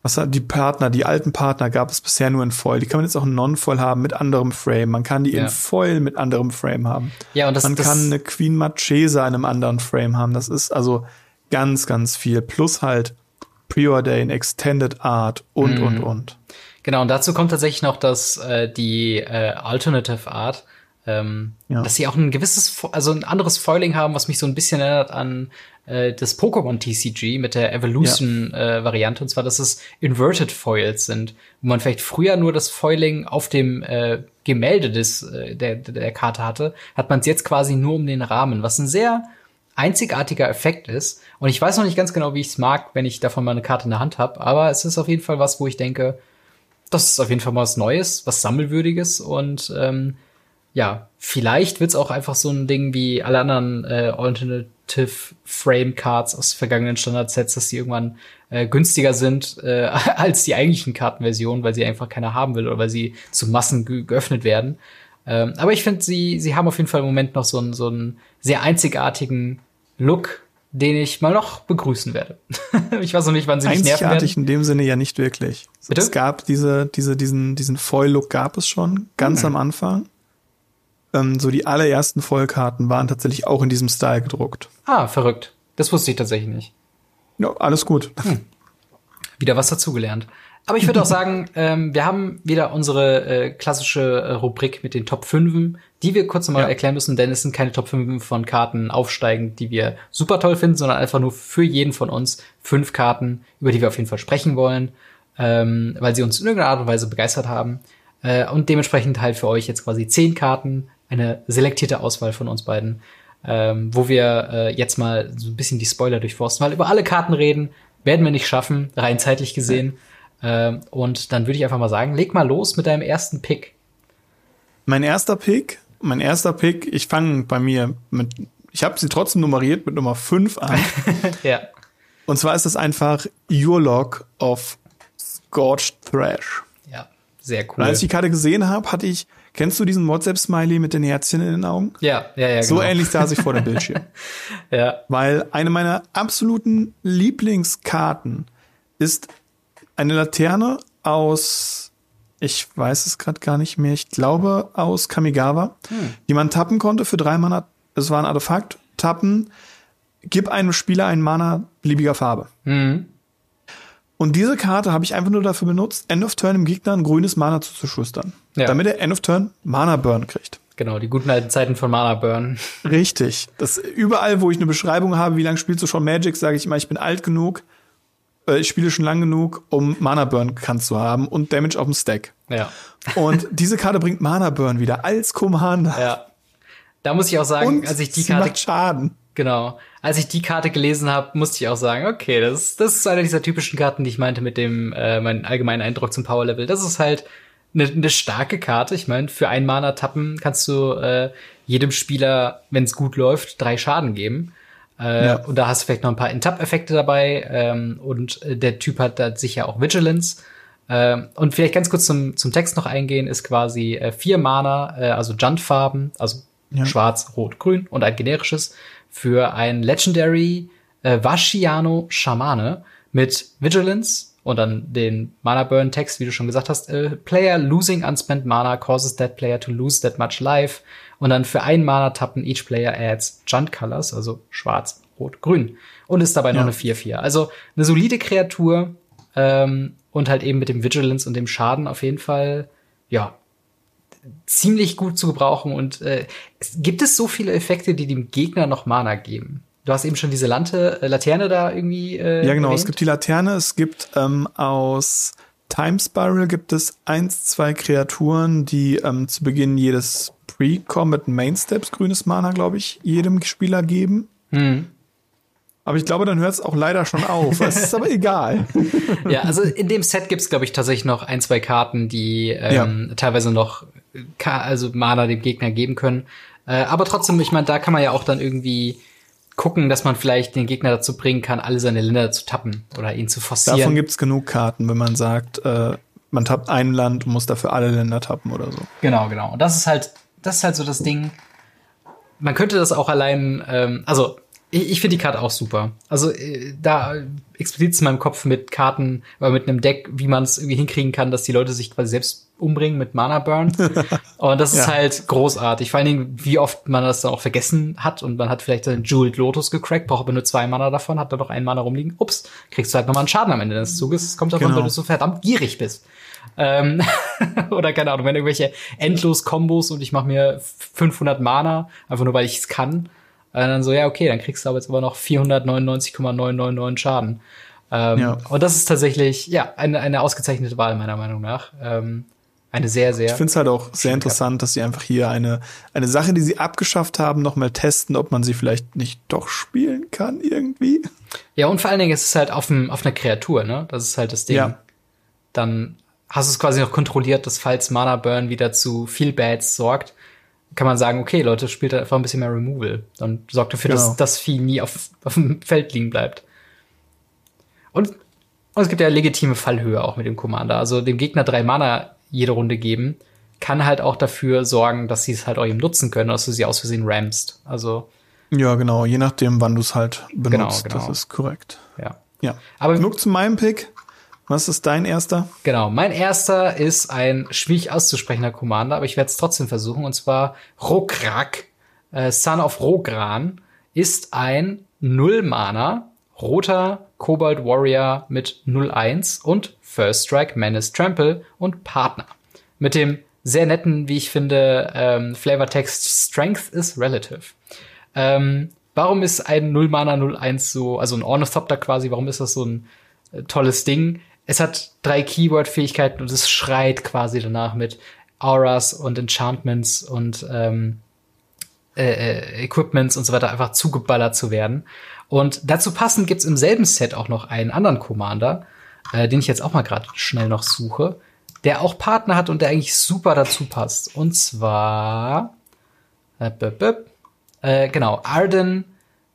was hat die Partner, die alten Partner gab es bisher nur in Foil. Die kann man jetzt auch in Non-Foil haben mit anderem Frame. Man kann die ja. in Foil mit anderem Frame haben. Ja, und das, man das kann eine Queen Marchesa in einem anderen Frame haben. Das ist also ganz, ganz viel. Plus halt Preordain, Extended Art und, mhm. und, und. Genau, und dazu kommt tatsächlich noch, dass äh, die äh, Alternative Art, ähm, ja. dass sie auch ein gewisses, also ein anderes Foiling haben, was mich so ein bisschen erinnert an äh, das Pokémon TCG mit der Evolution-Variante, ja. äh, und zwar, dass es Inverted Foils sind, wo man vielleicht früher nur das Foiling auf dem äh, Gemälde des, äh, der, der Karte hatte, hat man es jetzt quasi nur um den Rahmen, was ein sehr einzigartiger Effekt ist. Und ich weiß noch nicht ganz genau, wie ich es mag, wenn ich davon mal eine Karte in der Hand habe. Aber es ist auf jeden Fall was, wo ich denke, das ist auf jeden Fall mal was Neues, was Sammelwürdiges. Und ähm, ja, vielleicht wird's auch einfach so ein Ding wie alle anderen äh, Alternative Frame Cards aus vergangenen Standardsets, dass die irgendwann äh, günstiger sind äh, als die eigentlichen Kartenversionen, weil sie einfach keiner haben will oder weil sie zu Massen geöffnet werden. Ähm, aber ich finde, sie, sie haben auf jeden Fall im Moment noch so einen, so einen sehr einzigartigen Look, den ich mal noch begrüßen werde. ich weiß noch nicht, wann sie mich nerven werden. Einzigartig in dem Sinne ja nicht wirklich. Bitte? Es gab diese, diese, diesen, diesen Foil-Look gab es schon, ganz mhm. am Anfang. Ähm, so die allerersten Foil-Karten waren tatsächlich auch in diesem Style gedruckt. Ah, verrückt. Das wusste ich tatsächlich nicht. Ja, alles gut. Hm. Wieder was dazugelernt. Aber ich würde auch sagen, ähm, wir haben wieder unsere äh, klassische äh, Rubrik mit den Top 5, die wir kurz nochmal ja. erklären müssen, denn es sind keine Top 5 von Karten aufsteigend, die wir super toll finden, sondern einfach nur für jeden von uns fünf Karten, über die wir auf jeden Fall sprechen wollen, ähm, weil sie uns in irgendeiner Art und Weise begeistert haben. Äh, und dementsprechend halt für euch jetzt quasi zehn Karten, eine selektierte Auswahl von uns beiden, ähm, wo wir äh, jetzt mal so ein bisschen die Spoiler durchforsten, weil über alle Karten reden werden wir nicht schaffen, rein zeitlich gesehen. Ja ähm, und dann würde ich einfach mal sagen, leg mal los mit deinem ersten Pick. Mein erster Pick, mein erster Pick, ich fange bei mir mit, ich habe sie trotzdem nummeriert mit Nummer 5 an. ja. Und zwar ist es einfach Your Log of Scorched Thrash. Ja, sehr cool. Und als ich die Karte gesehen habe, hatte ich, kennst du diesen WhatsApp-Smiley mit den Herzchen in den Augen? Ja, ja, ja. So genau. ähnlich saß ich vor dem Bildschirm. ja. Weil eine meiner absoluten Lieblingskarten ist eine Laterne aus, ich weiß es gerade gar nicht mehr, ich glaube aus Kamigawa, hm. die man tappen konnte für drei Mana. Es war ein Artefakt, tappen, gib einem Spieler einen Mana beliebiger Farbe. Mhm. Und diese Karte habe ich einfach nur dafür benutzt, End of Turn im Gegner ein grünes Mana zuzuschustern. Ja. Damit er End of Turn Mana Burn kriegt. Genau, die guten alten Zeiten von Mana Burn. Richtig. Das überall, wo ich eine Beschreibung habe, wie lange spielst du schon Magic, sage ich immer, ich bin alt genug, äh, ich spiele schon lang genug, um Mana Burn gekannt zu haben und Damage auf dem Stack. Ja. Und diese Karte bringt Mana Burn wieder als Commander. Ja. Da muss ich auch sagen, und als ich die Karte Schaden. Genau. Als ich die Karte gelesen habe, musste ich auch sagen, okay, das, das ist eine dieser typischen Karten, die ich meinte mit dem äh, mein allgemeinen Eindruck zum Power Level. Das ist halt eine, eine starke Karte. Ich meine, für ein Mana tappen kannst du äh, jedem Spieler, wenn es gut läuft, drei Schaden geben. Äh, ja. Und da hast du vielleicht noch ein paar Intap-Effekte dabei. Ähm, und äh, der Typ hat da sicher auch Vigilance. Ähm, und vielleicht ganz kurz zum, zum Text noch eingehen, ist quasi äh, vier Mana, äh, also Junt-Farben, also ja. schwarz, rot, grün und ein generisches für ein Legendary äh, Vashiano Schamane mit Vigilance und dann den Mana Burn Text, wie du schon gesagt hast, äh, Player losing unspent Mana causes that player to lose that much life und dann für ein Mana tappen each player adds Junt Colors, also schwarz, rot, grün und ist dabei ja. noch eine 4-4. Also eine solide Kreatur ähm, und halt eben mit dem Vigilance und dem Schaden auf jeden Fall, ja, ziemlich gut zu gebrauchen und äh, gibt es so viele Effekte, die dem Gegner noch Mana geben? Du hast eben schon diese Lante, äh, Laterne da irgendwie. Äh, ja, genau. Erwähnt. Es gibt die Laterne. Es gibt ähm, aus Time Spiral gibt es eins, zwei Kreaturen, die ähm, zu Beginn jedes Pre-Combat Main Steps grünes Mana, glaube ich, jedem Spieler geben. Hm. Aber ich glaube, dann hört es auch leider schon auf. Es ist aber egal. Ja, also in dem Set gibt es, glaube ich, tatsächlich noch ein, zwei Karten, die ähm, ja. teilweise noch also Mana dem Gegner geben können. Äh, aber trotzdem, ich meine, da kann man ja auch dann irgendwie gucken, dass man vielleicht den Gegner dazu bringen kann, alle seine Länder zu tappen oder ihn zu forcieren. Davon gibt's genug Karten, wenn man sagt, äh, man tappt ein Land und muss dafür alle Länder tappen oder so. Genau, genau. Und das ist halt, das ist halt so das Ding. Man könnte das auch allein, ähm, also ich, ich finde die Karte auch super. Also äh, da explizit in meinem Kopf mit Karten, oder mit einem Deck, wie man es irgendwie hinkriegen kann, dass die Leute sich quasi selbst umbringen mit Mana Burn. und das ist ja. halt großartig. Vor allen Dingen, wie oft man das dann auch vergessen hat und man hat vielleicht einen Jeweled Lotus gecrackt, braucht aber nur zwei Mana davon, hat da doch einen Mana rumliegen. Ups, kriegst du halt nochmal einen Schaden am Ende des Zuges. Das kommt davon, genau. weil du so verdammt gierig bist. Ähm, oder keine Ahnung, wenn irgendwelche endlos Kombos und ich mache mir 500 Mana, einfach nur weil ich es kann. Und dann so, ja, okay, dann kriegst du aber jetzt aber noch 499,999 Schaden. Ähm, ja. Und das ist tatsächlich, ja, eine, eine ausgezeichnete Wahl, meiner Meinung nach. Ähm, eine sehr, sehr. Ich finde es halt auch sehr interessant, dass sie einfach hier eine, eine Sache, die sie abgeschafft haben, nochmal testen, ob man sie vielleicht nicht doch spielen kann irgendwie. Ja, und vor allen Dingen ist es halt auf, dem, auf einer Kreatur, ne? Das ist halt das Ding. Ja. Dann hast du es quasi noch kontrolliert, dass falls Mana Burn wieder zu viel Bads sorgt, kann man sagen, okay, Leute, spielt halt einfach ein bisschen mehr Removal. Dann sorgt dafür, genau. dass das Vieh nie auf, auf dem Feld liegen bleibt. Und, und es gibt ja legitime Fallhöhe auch mit dem Commander. Also dem Gegner drei Mana jede Runde geben, kann halt auch dafür sorgen, dass sie es halt auch eben nutzen können, dass du sie aus Versehen rammst. Also. Ja, genau, je nachdem, wann du es halt benutzt. Genau, genau. Das ist korrekt. Ja. Ja. Aber genug zu meinem Pick. Was ist dein erster? Genau, mein erster ist ein schwierig auszusprechender Commander, aber ich werde es trotzdem versuchen. Und zwar Rokrak, äh, Son of Rogran, ist ein Null-Mana, roter Kobold Warrior mit 0-1 und First Strike, Menace, Trample und Partner. Mit dem sehr netten, wie ich finde, ähm, Flavortext Strength is Relative. Ähm, warum ist ein 0 Mana 0-1 so, also ein Ornithopter quasi, warum ist das so ein äh, tolles Ding? Es hat drei Keyword-Fähigkeiten und es schreit quasi danach mit Auras und Enchantments und ähm, äh, äh, Equipments und so weiter einfach zugeballert zu werden. Und dazu passend gibt's im selben Set auch noch einen anderen Commander, äh, den ich jetzt auch mal gerade schnell noch suche, der auch Partner hat und der eigentlich super dazu passt. Und zwar äh, äh, genau, Arden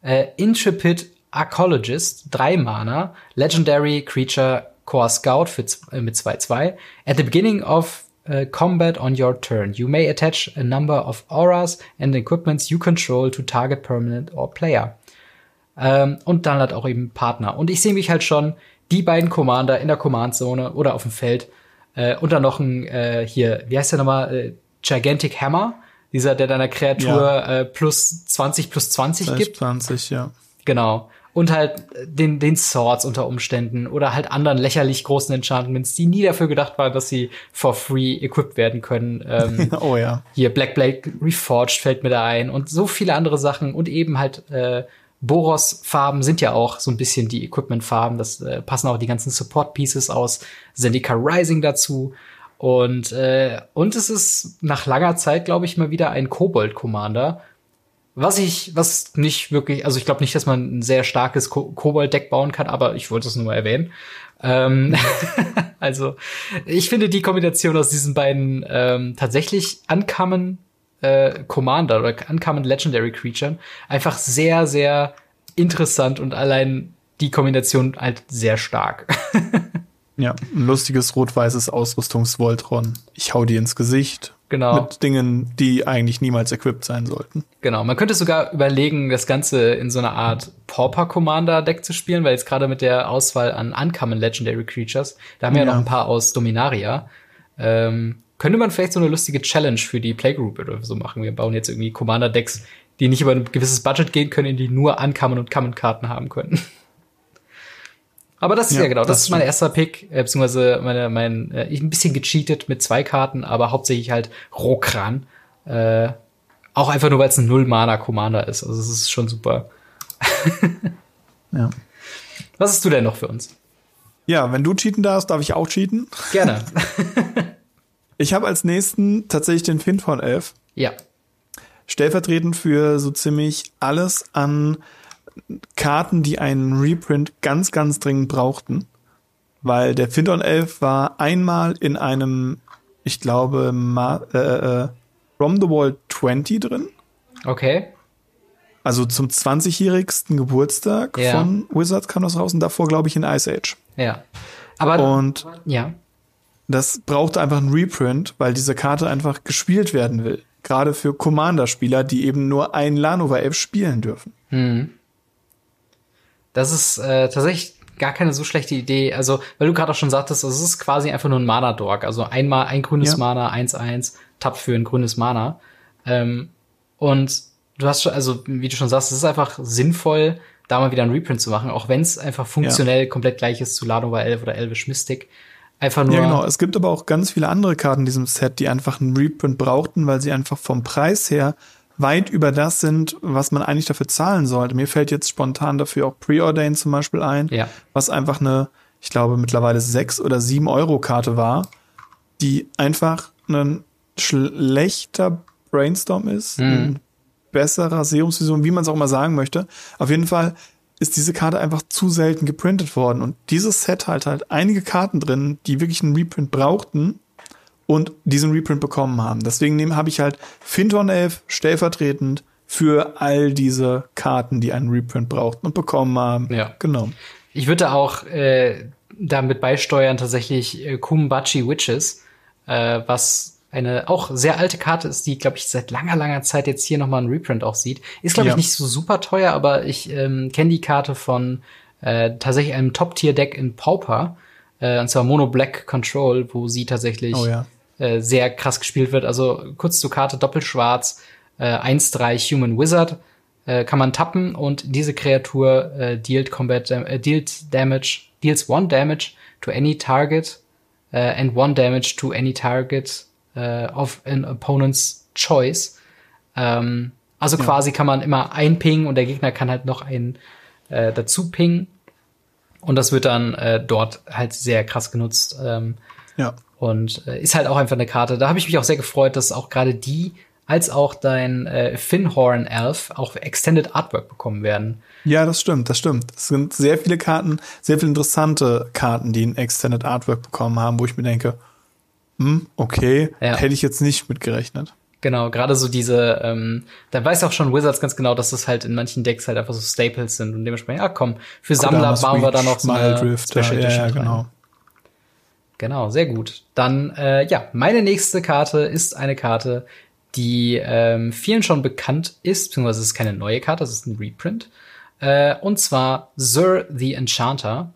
äh, Intrepid Archaeologist, drei Mana, Legendary Creature Core Scout für, äh, mit 2-2. At the beginning of uh, combat on your turn, you may attach a number of auras and equipments you control to target permanent or player. Ähm, und dann halt auch eben Partner. Und ich sehe mich halt schon die beiden Commander in der Command-Zone oder auf dem Feld Äh, und dann noch ein, äh, hier, wie heißt der nochmal? Äh, Gigantic Hammer. Dieser, der deiner Kreatur Ja. äh, plus 20 plus 20 gibt. 20, ja. Genau. Und halt den, den Swords unter Umständen oder halt anderen lächerlich großen Enchantments, die nie dafür gedacht waren, dass sie for free equipped werden können. Ähm, Oh ja. hier Black Blade Reforged fällt mir da ein und so viele andere Sachen und eben halt äh, Boros Farben sind ja auch so ein bisschen die Equipment Farben, das äh, passen auch die ganzen Support Pieces aus Zendika Rising dazu und äh, und es ist nach langer Zeit glaube ich mal wieder ein Kobold Commander. Was ich, was nicht wirklich, also ich glaube nicht, dass man ein sehr starkes Ko Kobold-Deck bauen kann, aber ich wollte es nur mal erwähnen. Ähm, also, ich finde die Kombination aus diesen beiden ähm, tatsächlich uncommon äh, Commander oder uncommon Legendary Creature einfach sehr, sehr interessant und allein die Kombination halt sehr stark. Ja, ein lustiges rot-weißes Ausrüstungsvoltron. Ich hau dir ins Gesicht. Genau. Mit Dingen, die eigentlich niemals equipped sein sollten. Genau, man könnte sogar überlegen, das Ganze in so einer Art Pauper Commander Deck zu spielen, weil jetzt gerade mit der Auswahl an Uncommon Legendary Creatures, da haben wir ja Ja. noch ein paar aus Dominaria, ähm, könnte man vielleicht so eine lustige Challenge für die Playgroup oder so machen. Wir bauen jetzt irgendwie Commander Decks, die nicht über ein gewisses Budget gehen können, die nur Uncommon und Common Karten haben können. Aber das ist ja, Ja, genau, das, das ist mein erster Pick, äh, beziehungsweise meine, mein, äh, ich ein bisschen gecheatet mit zwei Karten, aber hauptsächlich halt Rokran. Äh, auch einfach nur, weil es ein Null-Mana-Commander ist. Also es ist schon super. Ja. Was hast du denn noch für uns? Ja, wenn du cheaten darfst, darf ich auch cheaten. Gerne. Ich habe als nächsten tatsächlich den Finn von Elf. ja. Stellvertretend für so ziemlich alles an Karten, die einen Reprint ganz, ganz dringend brauchten. Weil der Finton 11 war einmal in einem, ich glaube, Ma äh, äh, From the Wall 20 drin. Okay. Also zum 20-jährigsten Geburtstag Ja. von Wizards kam das raus und davor, glaube ich, in Ice Age. Ja. Aber Und ja. das brauchte einfach einen Reprint, weil diese Karte einfach gespielt werden will. Gerade für Commander-Spieler, die eben nur ein Lanova 11 spielen dürfen. Hm. Das ist äh, tatsächlich gar keine so schlechte Idee. Also, weil du gerade auch schon sagtest, es ist quasi einfach nur ein Mana-Dork. Also einmal ein grünes Ja. Mana, 1-1, Tap für ein grünes Mana. Ähm, und du hast schon, also wie du schon sagst, es ist einfach sinnvoll, da mal wieder ein Reprint zu machen, auch wenn es einfach funktionell komplett gleich ist zu Ladova 11 oder Elvish Mystic. Einfach nur. Ja, genau. Es gibt aber auch ganz viele andere Karten in diesem Set, die einfach einen Reprint brauchten, weil sie einfach vom Preis her weit über das sind, was man eigentlich dafür zahlen sollte. Mir fällt jetzt spontan dafür auch Preordain zum Beispiel ein, Ja. was einfach eine, ich glaube, mittlerweile sechs oder sieben Euro Karte war, die einfach ein schlechter Brainstorm ist, Mhm. ein besserer Serumsvision, wie man es auch mal sagen möchte. Auf jeden Fall ist diese Karte einfach zu selten geprintet worden. Und dieses Set hat halt einige Karten drin, die wirklich einen Reprint brauchten und diesen Reprint bekommen haben. Deswegen habe ich halt Finton 11 stellvertretend für all diese Karten, die einen Reprint brauchten und bekommen haben, Ja. genommen. Ich würde auch äh, damit beisteuern tatsächlich äh, Kumbachi Witches, äh, was eine auch sehr alte Karte ist, die, glaube ich, seit langer, langer Zeit jetzt hier nochmal einen Reprint auch sieht. Ist, glaube Ja. ich, nicht so super teuer, aber ich ähm, kenne die Karte von äh, tatsächlich einem Top-Tier-Deck in Pauper, äh, und zwar Mono Black Control, wo sie tatsächlich Oh ja. Äh, sehr krass gespielt wird. Also kurz zur Karte, doppelschwarz, äh, 1-3 Human Wizard, äh, kann man tappen und diese Kreatur äh, dealt Combat äh, dealt Damage, deals one Damage to any target äh, and one Damage to any target äh, of an opponent's choice. Ähm, also quasi kann man immer einpingen und der Gegner kann halt noch einen äh, dazu pingen. Und das wird dann äh, dort halt sehr krass genutzt. Ähm, Ja. Und äh, ist halt auch einfach eine Karte. Da habe ich mich auch sehr gefreut, dass auch gerade die als auch dein äh, Finhorn Elf auch Extended Artwork bekommen werden. Ja, das stimmt, das stimmt. Es sind sehr viele Karten, sehr viele interessante Karten, die ein Extended Artwork bekommen haben, wo ich mir denke, hm, okay, Ja. hätte ich jetzt nicht mitgerechnet. Genau, gerade so diese, ähm, da weiß auch schon Wizards ganz genau, dass das halt in manchen Decks halt einfach so Staples sind und dementsprechend, ja komm, für Sammler bauen wir da noch so eine Special ja, Edition ja, rein. genau. Genau, sehr gut. Dann, äh, ja, meine nächste Karte ist eine Karte, die ähm, vielen schon bekannt ist, beziehungsweise es ist keine neue Karte, es ist ein Reprint. Äh, und zwar Sir the Enchanter.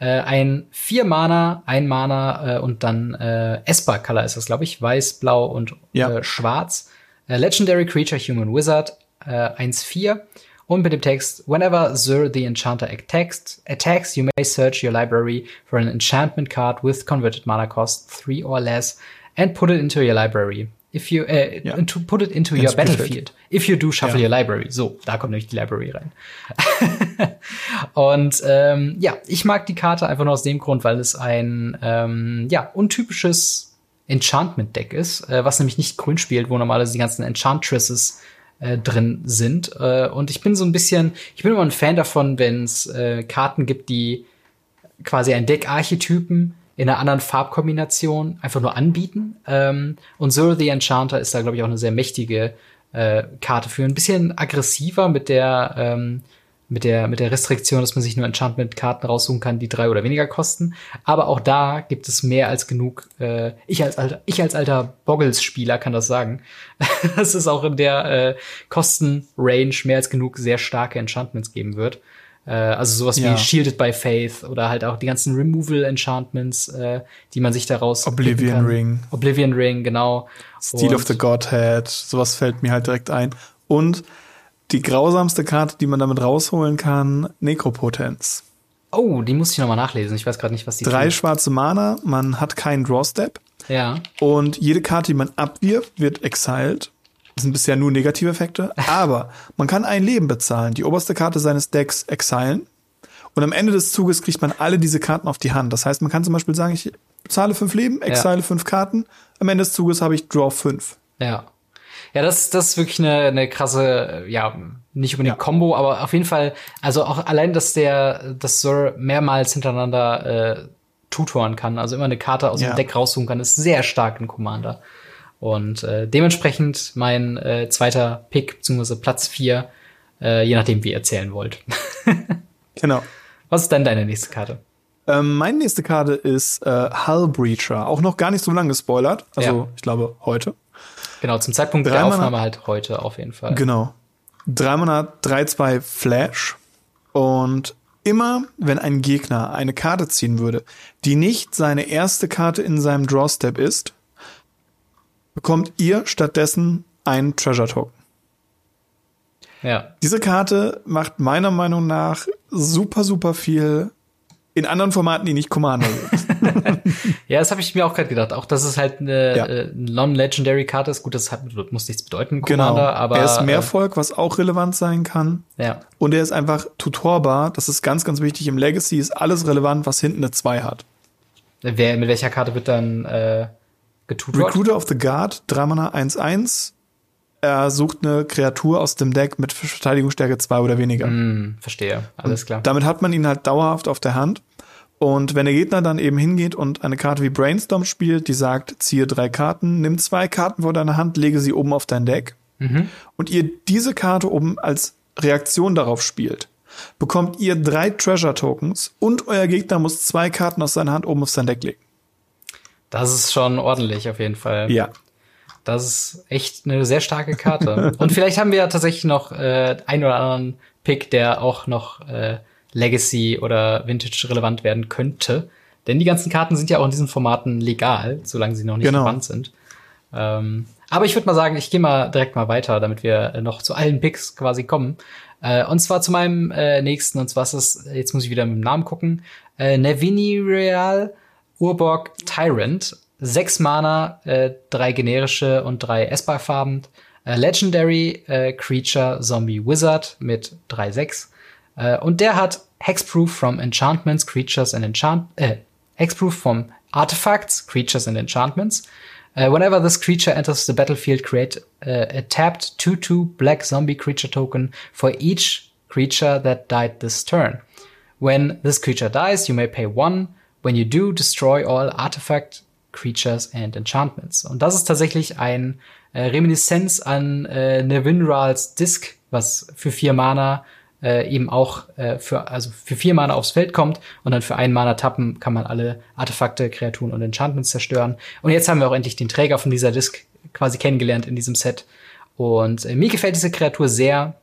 Äh, ein vier Mana, ein Mana äh, und dann äh, Esper Color ist das, glaube ich, weiß, blau und Ja. äh, schwarz. Äh, Legendary Creature Human Wizard äh, 1-4 und mit dem Text Whenever Zur the Enchanter attacks, attacks, you may search your library for an enchantment card with converted mana cost 3 or less and put it into your library. If you äh, Ja. put it into your Ins Spielfeld. battlefield. If you do, shuffle Ja. your library. So, da kommt nämlich die Library rein. Und ähm, ja, ich mag die Karte einfach nur aus dem Grund, weil es ein ähm, ja untypisches Enchantment-Deck ist, äh, was nämlich nicht grün spielt, wo normalerweise die ganzen Enchantresses äh, drin sind. Äh, und ich bin so ein bisschen, ich bin immer ein Fan davon, wenn es äh, Karten gibt, die quasi ein Deck-Archetypen in einer anderen Farbkombination einfach nur anbieten. Ähm, und Zoro the Enchanter ist da, glaube ich, auch eine sehr mächtige äh, Karte für. Ein bisschen aggressiver mit der, ähm, mit der, mit der Restriktion, dass man sich nur Enchantment-Karten raussuchen kann, die drei oder weniger kosten. Aber auch da gibt es mehr als genug. Äh, ich als alter, ich als alter Boggles-Spieler kann das sagen. dass es auch in der äh, Kosten-Range mehr als genug sehr starke Enchantments geben wird. Äh, also sowas Ja. wie Shielded by Faith oder halt auch die ganzen Removal-Enchantments, äh, die man sich daraus Oblivion. Ring. Oblivion Ring, genau. Steel Und- of the Godhead, sowas fällt mir halt direkt ein. Und die grausamste Karte, die man damit rausholen kann, Nekropotenz. Oh, die muss ich noch mal nachlesen. Ich weiß gerade nicht, was die Drei tut. schwarze Mana, man hat keinen Draw-Step Ja. und jede Karte, die man abwirft, wird exiled. Das sind bisher nur negative Effekte, aber man kann ein Leben bezahlen, die oberste Karte seines Decks exilen und am Ende des Zuges kriegt man alle diese Karten auf die Hand. Das heißt, man kann zum Beispiel sagen, ich bezahle fünf Leben, exile fünf Karten, am Ende des Zuges habe ich Draw fünf. Ja. Ja, das, das ist wirklich eine, eine krasse, äh, ja, nicht unbedingt Ja. Combo, aber auf jeden Fall, also auch allein, dass der, dass Sir mehrmals hintereinander äh, tutoren kann, also immer eine Karte aus Ja. dem Deck raussuchen kann, ist sehr stark in Commander. Und äh, dementsprechend mein äh, zweiter Pick, beziehungsweise Platz vier, äh, je nachdem, wie ihr erzählen wollt. Genau. Was ist denn deine nächste Karte? Ähm, meine nächste Karte ist äh, Hull Breacher. Auch noch gar nicht so lange gespoilert. Also, Ja. ich glaube, heute. Genau, zum Zeitpunkt Drei der Mana- Aufnahme halt heute auf jeden Fall. Genau. Drei Mana, 3-2 Flash. Und immer, wenn ein Gegner eine Karte ziehen würde, die nicht seine erste Karte in seinem Drawstep ist, bekommt ihr stattdessen einen Treasure Token. Ja. Diese Karte macht meiner Meinung nach super, super viel in anderen Formaten, die nicht Commander sind. Ja, das habe ich mir auch gerade gedacht. Auch, dass es halt eine Ja. äh, non-legendary Karte ist. Gut, das hat, muss nichts bedeuten, Genau. Commander, aber er ist Mehrvolk, was auch relevant sein kann. Äh, ja. Und er ist einfach tutorbar. Das ist ganz, ganz wichtig. Im Legacy ist alles relevant, was hinten eine 2 hat. Wer, mit welcher Karte wird dann äh, getutort? Recruiter of the Guard, 3 Mana 1-1. Er sucht eine Kreatur aus dem Deck mit Verteidigungsstärke 2 oder weniger. Hm, verstehe. Alles klar. Damit hat man ihn halt dauerhaft auf der Hand. Und wenn der Gegner dann eben hingeht und eine Karte wie Brainstorm spielt, die sagt, ziehe drei Karten, nimm zwei Karten vor deiner Hand, lege sie oben auf dein Deck Mhm. und ihr diese Karte oben als Reaktion darauf spielt, bekommt ihr drei Treasure Tokens und euer Gegner muss zwei Karten aus seiner Hand oben auf sein Deck legen. Das ist schon ordentlich auf jeden Fall. Ja. Das ist echt eine sehr starke Karte. Und vielleicht haben wir ja tatsächlich noch äh, einen oder anderen Pick, der auch noch äh, Legacy oder Vintage relevant werden könnte. Denn die ganzen Karten sind ja auch in diesen Formaten legal, solange sie noch nicht Genau. verbannt sind. Ähm, aber ich würde mal sagen, ich gehe mal direkt mal weiter, damit wir äh, noch zu allen Picks quasi kommen. Äh, und zwar zu meinem äh, nächsten, und zwar ist es, jetzt muss ich wieder mit dem Namen gucken, äh, Nevini Real Urborg Tyrant. Sechs Mana, äh, drei generische und drei Esper-Farben. Äh, Legendary äh, Creature Zombie Wizard mit 3-6. Äh, und der hat Hexproof from Enchantments, Creatures and Enchant äh, Hexproof from Artifacts, Creatures and Enchantments. Uh, whenever this creature enters the battlefield, create uh, a tapped 2-2 black zombie creature token for each creature that died this turn. When this creature dies, you may pay one. When you do, destroy all artifact, creatures and enchantments. Und das ist tatsächlich ein äh, Reminiszenz an äh, Nevinrals Disc, was für vier Mana äh, eben auch äh, für also für vier Mana aufs Feld kommt und dann für einen Mana tappen kann man alle Artefakte, Kreaturen und Enchantments zerstören. Und jetzt haben wir auch endlich den Träger von dieser Disc quasi kennengelernt in diesem Set. Und äh, mir gefällt diese Kreatur sehr,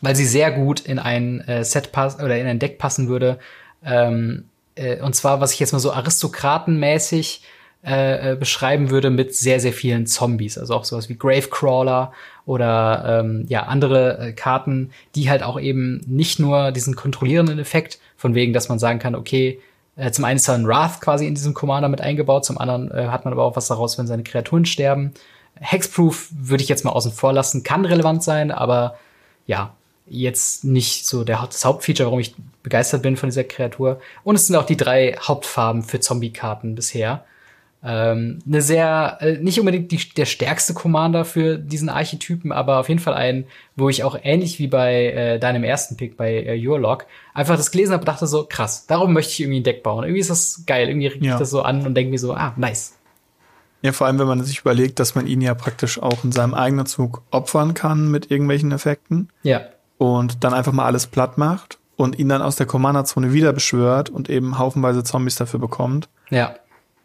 weil sie sehr gut in ein äh, Set pass oder in ein Deck passen würde. Ähm, äh, und zwar, was ich jetzt mal so aristokratenmäßig äh, äh, beschreiben würde mit sehr, sehr vielen Zombies. Also auch sowas wie Gravecrawler oder ähm, ja, andere äh, Karten, die halt auch eben nicht nur diesen kontrollierenden Effekt, von wegen, dass man sagen kann, okay, äh, zum einen ist da ein Wrath quasi in diesem Commander mit eingebaut, zum anderen äh, hat man aber auch was daraus, wenn seine Kreaturen sterben. Hexproof würde ich jetzt mal außen vor lassen, kann relevant sein, aber ja, jetzt nicht so der, das Hauptfeature, warum ich begeistert bin von dieser Kreatur. Und es sind auch die drei Hauptfarben für Zombie-Karten bisher. Ähm, eine sehr, äh, nicht unbedingt die, der stärkste Commander für diesen Archetypen, aber auf jeden Fall ein, wo ich auch ähnlich wie bei äh, deinem ersten Pick bei äh, Your Log einfach das gelesen habe und dachte so, krass, darum möchte ich irgendwie ein Deck bauen. Irgendwie ist das geil, irgendwie regt ja. das so an und denke mir so, ah, nice. Ja, vor allem, wenn man sich überlegt, dass man ihn ja praktisch auch in seinem eigenen Zug opfern kann mit irgendwelchen Effekten. Ja. Und dann einfach mal alles platt macht und ihn dann aus der Commander-Zone wieder beschwört und eben haufenweise Zombies dafür bekommt. Ja.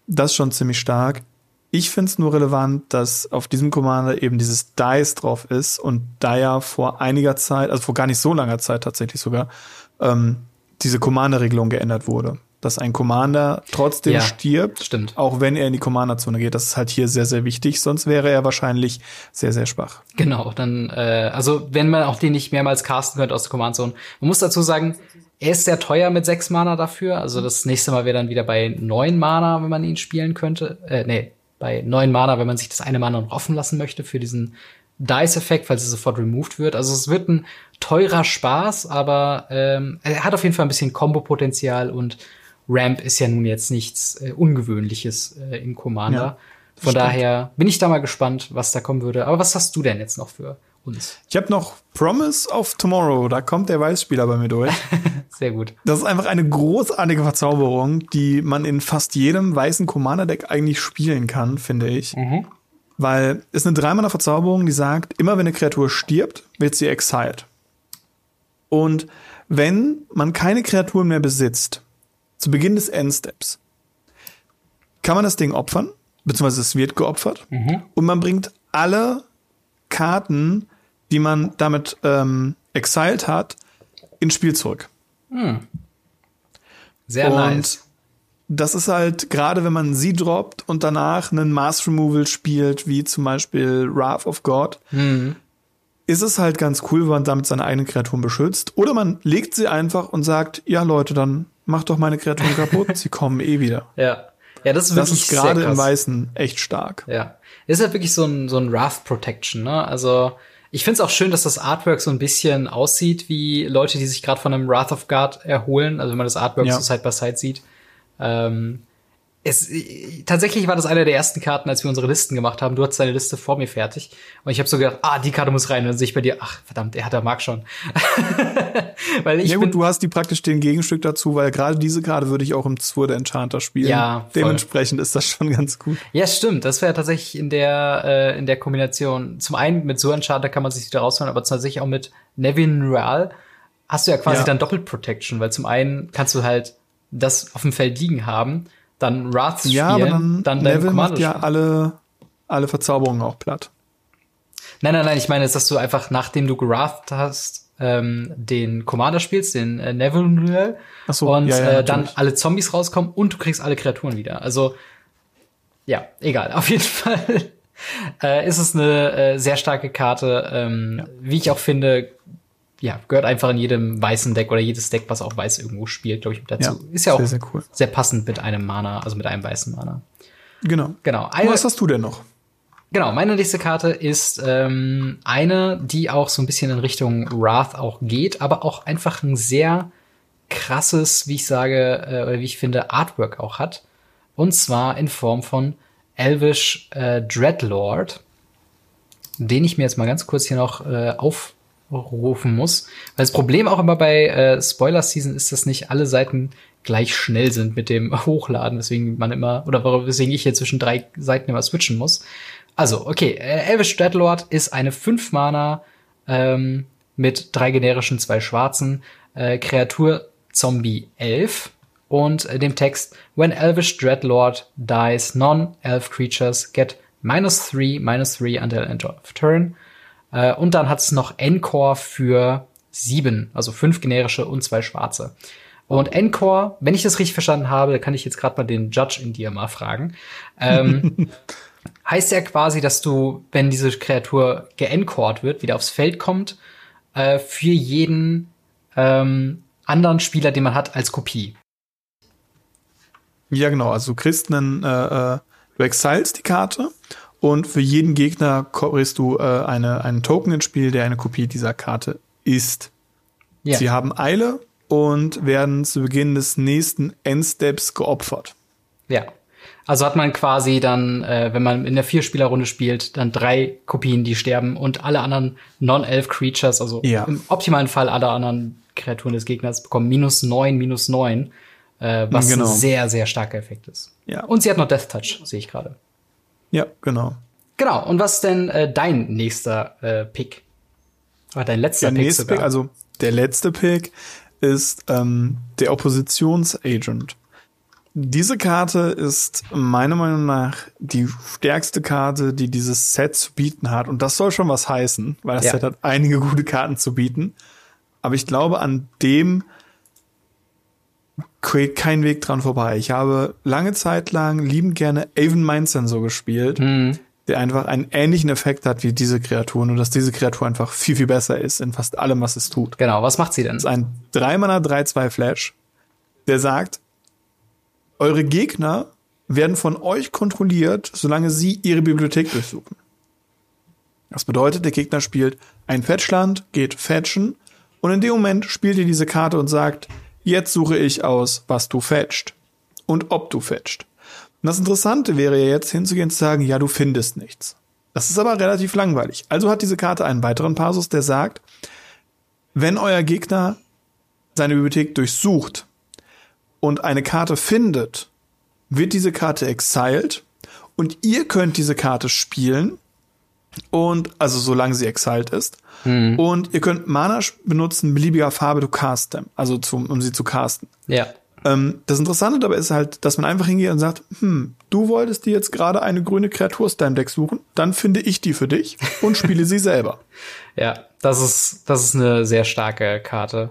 Das ist schon ziemlich stark. Ich finde es nur relevant, dass auf diesem Commander eben dieses Dice drauf ist und da ja vor einiger Zeit, also vor gar nicht so langer Zeit tatsächlich sogar, ähm, diese Commander-Regelung geändert wurde dass ein Commander trotzdem ja, stirbt, stimmt. auch wenn er in die Commander-Zone geht. Das ist halt hier sehr, sehr wichtig, sonst wäre er wahrscheinlich sehr, sehr schwach. Genau, dann, äh, also wenn man auch den nicht mehrmals casten könnte aus der Command-Zone. Man muss dazu sagen, er ist sehr teuer mit sechs Mana dafür. Also das nächste Mal wäre dann wieder bei neun Mana, wenn man ihn spielen könnte. Äh, nee, bei neun Mana, wenn man sich das eine Mana noch offen lassen möchte für diesen Dice-Effekt, falls es sofort removed wird. Also es wird ein teurer Spaß, aber ähm, er hat auf jeden Fall ein bisschen Combo-Potenzial und Ramp ist ja nun jetzt nichts äh, Ungewöhnliches äh, in Commander. Ja, Von stimmt. daher bin ich da mal gespannt, was da kommen würde. Aber was hast du denn jetzt noch für uns? Ich habe noch Promise of Tomorrow. Da kommt der Weißspieler bei mir durch. Sehr gut. Das ist einfach eine großartige Verzauberung, die man in fast jedem weißen Commander-Deck eigentlich spielen kann, finde ich. Mhm. Weil es eine dreimaler Verzauberung, die sagt, immer wenn eine Kreatur stirbt, wird sie exiled. Und wenn man keine Kreaturen mehr besitzt, zu Beginn des Endsteps kann man das Ding opfern, beziehungsweise es wird geopfert mhm. und man bringt alle Karten, die man damit ähm, exiled hat, ins Spiel zurück. Mhm. Sehr und nice. Das ist halt, gerade wenn man sie droppt und danach einen Mass Removal spielt, wie zum Beispiel Wrath of God, mhm. ist es halt ganz cool, wenn man damit seine eigenen Kreaturen beschützt. Oder man legt sie einfach und sagt, ja Leute, dann mach doch meine Kreaturen kaputt, sie kommen eh wieder. Ja. Ja, das ist wirklich Das ist gerade im Weißen echt stark. Ja. Ist halt wirklich so ein, so ein Wrath Protection, ne? Also, ich find's auch schön, dass das Artwork so ein bisschen aussieht wie Leute, die sich gerade von einem Wrath of God erholen. Also, wenn man das Artwork ja. so Side by Side sieht. Ähm, es, tatsächlich war das eine der ersten Karten, als wir unsere Listen gemacht haben. Du hattest deine Liste vor mir fertig. Und ich habe so gedacht, ah, die Karte muss rein. Und dann sehe ich bei dir, ach, verdammt, er hat der Mark schon. weil ich ja gut, du hast die praktisch den Gegenstück dazu, weil gerade diese Karte würde ich auch im Sword Enchanter spielen. Ja, voll. Dementsprechend ist das schon ganz gut. Ja, stimmt. Das wäre tatsächlich in der, äh, in der Kombination. Zum einen mit Sword Enchanter kann man sich wieder rausholen, aber tatsächlich auch mit Nevin Real hast du ja quasi ja. dann Doppelt Protection, weil zum einen kannst du halt das auf dem Feld liegen haben dann Wrath spielen, ja, aber dann, dann Level macht ja alle, alle Verzauberungen auch platt. Nein, nein, nein, ich meine, dass du einfach, nachdem du geratht hast, ähm, den Commander spielst, den äh, Neville, so, und ja, ja, äh, dann alle Zombies rauskommen und du kriegst alle Kreaturen wieder. Also, ja, egal. Auf jeden Fall äh, ist es eine äh, sehr starke Karte. Ähm, ja. Wie ich auch finde, ja, gehört einfach in jedem weißen Deck oder jedes Deck, was auch weiß irgendwo spielt, glaube ich, dazu. Ja, ist ja auch sehr, sehr, cool. sehr passend mit einem Mana, also mit einem weißen Mana. Genau. Genau. Eine, was hast du denn noch? Genau, meine nächste Karte ist ähm, eine, die auch so ein bisschen in Richtung Wrath auch geht, aber auch einfach ein sehr krasses, wie ich sage, äh, oder wie ich finde, Artwork auch hat. Und zwar in Form von Elvish äh, Dreadlord, den ich mir jetzt mal ganz kurz hier noch äh, auf rufen muss. Weil das Problem auch immer bei äh, Spoiler-Season ist, dass nicht alle Seiten gleich schnell sind mit dem Hochladen, weswegen man immer, oder weswegen ich hier zwischen drei Seiten immer switchen muss. Also, okay, äh, Elvish Dreadlord ist eine 5-Mana ähm, mit drei generischen, zwei schwarzen äh, Kreatur Zombie 11 und äh, dem Text When Elvish Dreadlord dies, non-elf creatures get minus 3, minus 3 until end of turn. Äh, und dann hat es noch Encore für sieben, also fünf generische und zwei schwarze. Und Encore, wenn ich das richtig verstanden habe, da kann ich jetzt gerade mal den Judge in dir mal fragen. Ähm, heißt ja quasi, dass du, wenn diese Kreatur geencored wird, wieder aufs Feld kommt, äh, für jeden ähm, anderen Spieler, den man hat, als Kopie. Ja, genau. Also du kriegst einen, äh, äh du exilst die Karte und für jeden Gegner kriegst du äh, eine, einen Token ins Spiel, der eine Kopie dieser Karte ist. Ja. Sie haben Eile und werden zu Beginn des nächsten Endsteps geopfert. Ja. Also hat man quasi dann, äh, wenn man in der Vierspielerrunde spielt, dann drei Kopien, die sterben und alle anderen Non-Elf-Creatures, also ja. im optimalen Fall alle anderen Kreaturen des Gegners, bekommen minus neun, minus neun, äh, was genau. ein sehr, sehr starker Effekt ist. Ja. Und sie hat noch Death Touch, sehe ich gerade. Ja, genau. Genau. Und was ist denn äh, dein nächster äh, Pick? Oder dein letzter der Pick nächste sogar? Pick, also der letzte Pick ist ähm, der Oppositionsagent. Diese Karte ist meiner Meinung nach die stärkste Karte, die dieses Set zu bieten hat. Und das soll schon was heißen, weil das ja. Set hat einige gute Karten zu bieten. Aber ich glaube, an dem geht kein Weg dran vorbei. Ich habe lange Zeit lang liebend gerne Avon Mind Sensor gespielt, mhm. der einfach einen ähnlichen Effekt hat wie diese Kreatur, nur dass diese Kreatur einfach viel, viel besser ist in fast allem, was es tut. Genau, was macht sie denn? Das ist ein 3-Mana 3-2 Flash, der sagt, eure Gegner werden von euch kontrolliert, solange sie ihre Bibliothek durchsuchen. Das bedeutet, der Gegner spielt ein Fetchland, geht fetchen und in dem Moment spielt ihr diese Karte und sagt, jetzt suche ich aus, was du fetcht und ob du fetcht. Und das Interessante wäre ja jetzt hinzugehen und zu sagen, ja, du findest nichts. Das ist aber relativ langweilig. Also hat diese Karte einen weiteren Passus, der sagt, wenn euer Gegner seine Bibliothek durchsucht und eine Karte findet, wird diese Karte exiled und ihr könnt diese Karte spielen und also solange sie exiled ist mhm. und ihr könnt Mana benutzen beliebiger Farbe to cast them, also zum, um sie zu casten. Ja. Ähm, das Interessante dabei ist halt, dass man einfach hingeht und sagt, hm, du wolltest dir jetzt gerade eine grüne Kreatur aus deinem Deck suchen, dann finde ich die für dich und spiele sie selber. Ja, das ist das ist eine sehr starke Karte.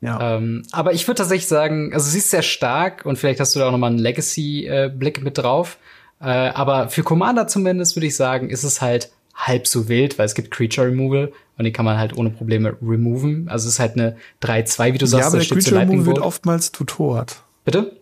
Ja. Ähm, aber ich würde tatsächlich sagen, also sie ist sehr stark und vielleicht hast du da auch noch mal einen Legacy-Blick mit drauf. Äh, aber für Commander zumindest würde ich sagen, ist es halt halb so wild, weil es gibt Creature Removal und die kann man halt ohne Probleme removen. Also es ist halt eine 3-2, wie du sagst. Ja, aber der Creature Removal wird oftmals tutort. Bitte?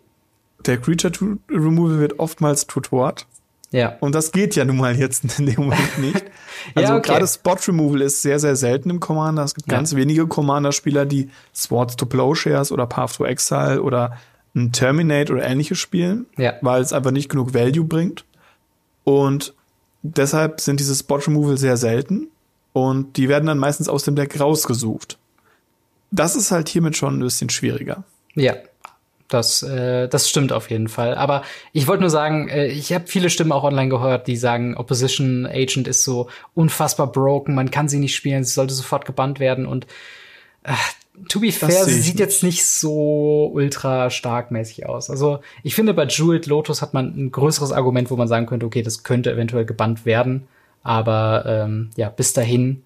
Der Creature Removal wird oftmals tutort. Ja. Und das geht ja nun mal jetzt in dem Moment nicht. Also ja, okay. gerade Spot Removal ist sehr, sehr selten im Commander. Es gibt ja. ganz wenige Commander-Spieler, die Swords to Plowshares oder Path to Exile oder ein Terminate oder ähnliches spielen, ja. weil es einfach nicht genug Value bringt. Und deshalb sind diese Spot Removal sehr selten und die werden dann meistens aus dem Deck rausgesucht. Das ist halt hiermit schon ein bisschen schwieriger. Ja, das, äh, das stimmt auf jeden Fall. Aber ich wollte nur sagen, äh, ich habe viele Stimmen auch online gehört, die sagen, Opposition Agent ist so unfassbar broken, man kann sie nicht spielen, sie sollte sofort gebannt werden. Und äh, to be fair, sie sieht nicht. jetzt nicht so ultra stark mäßig aus. Also ich finde, bei Jeweled Lotus hat man ein größeres Argument, wo man sagen könnte, okay, das könnte eventuell gebannt werden. Aber ähm, ja, bis dahin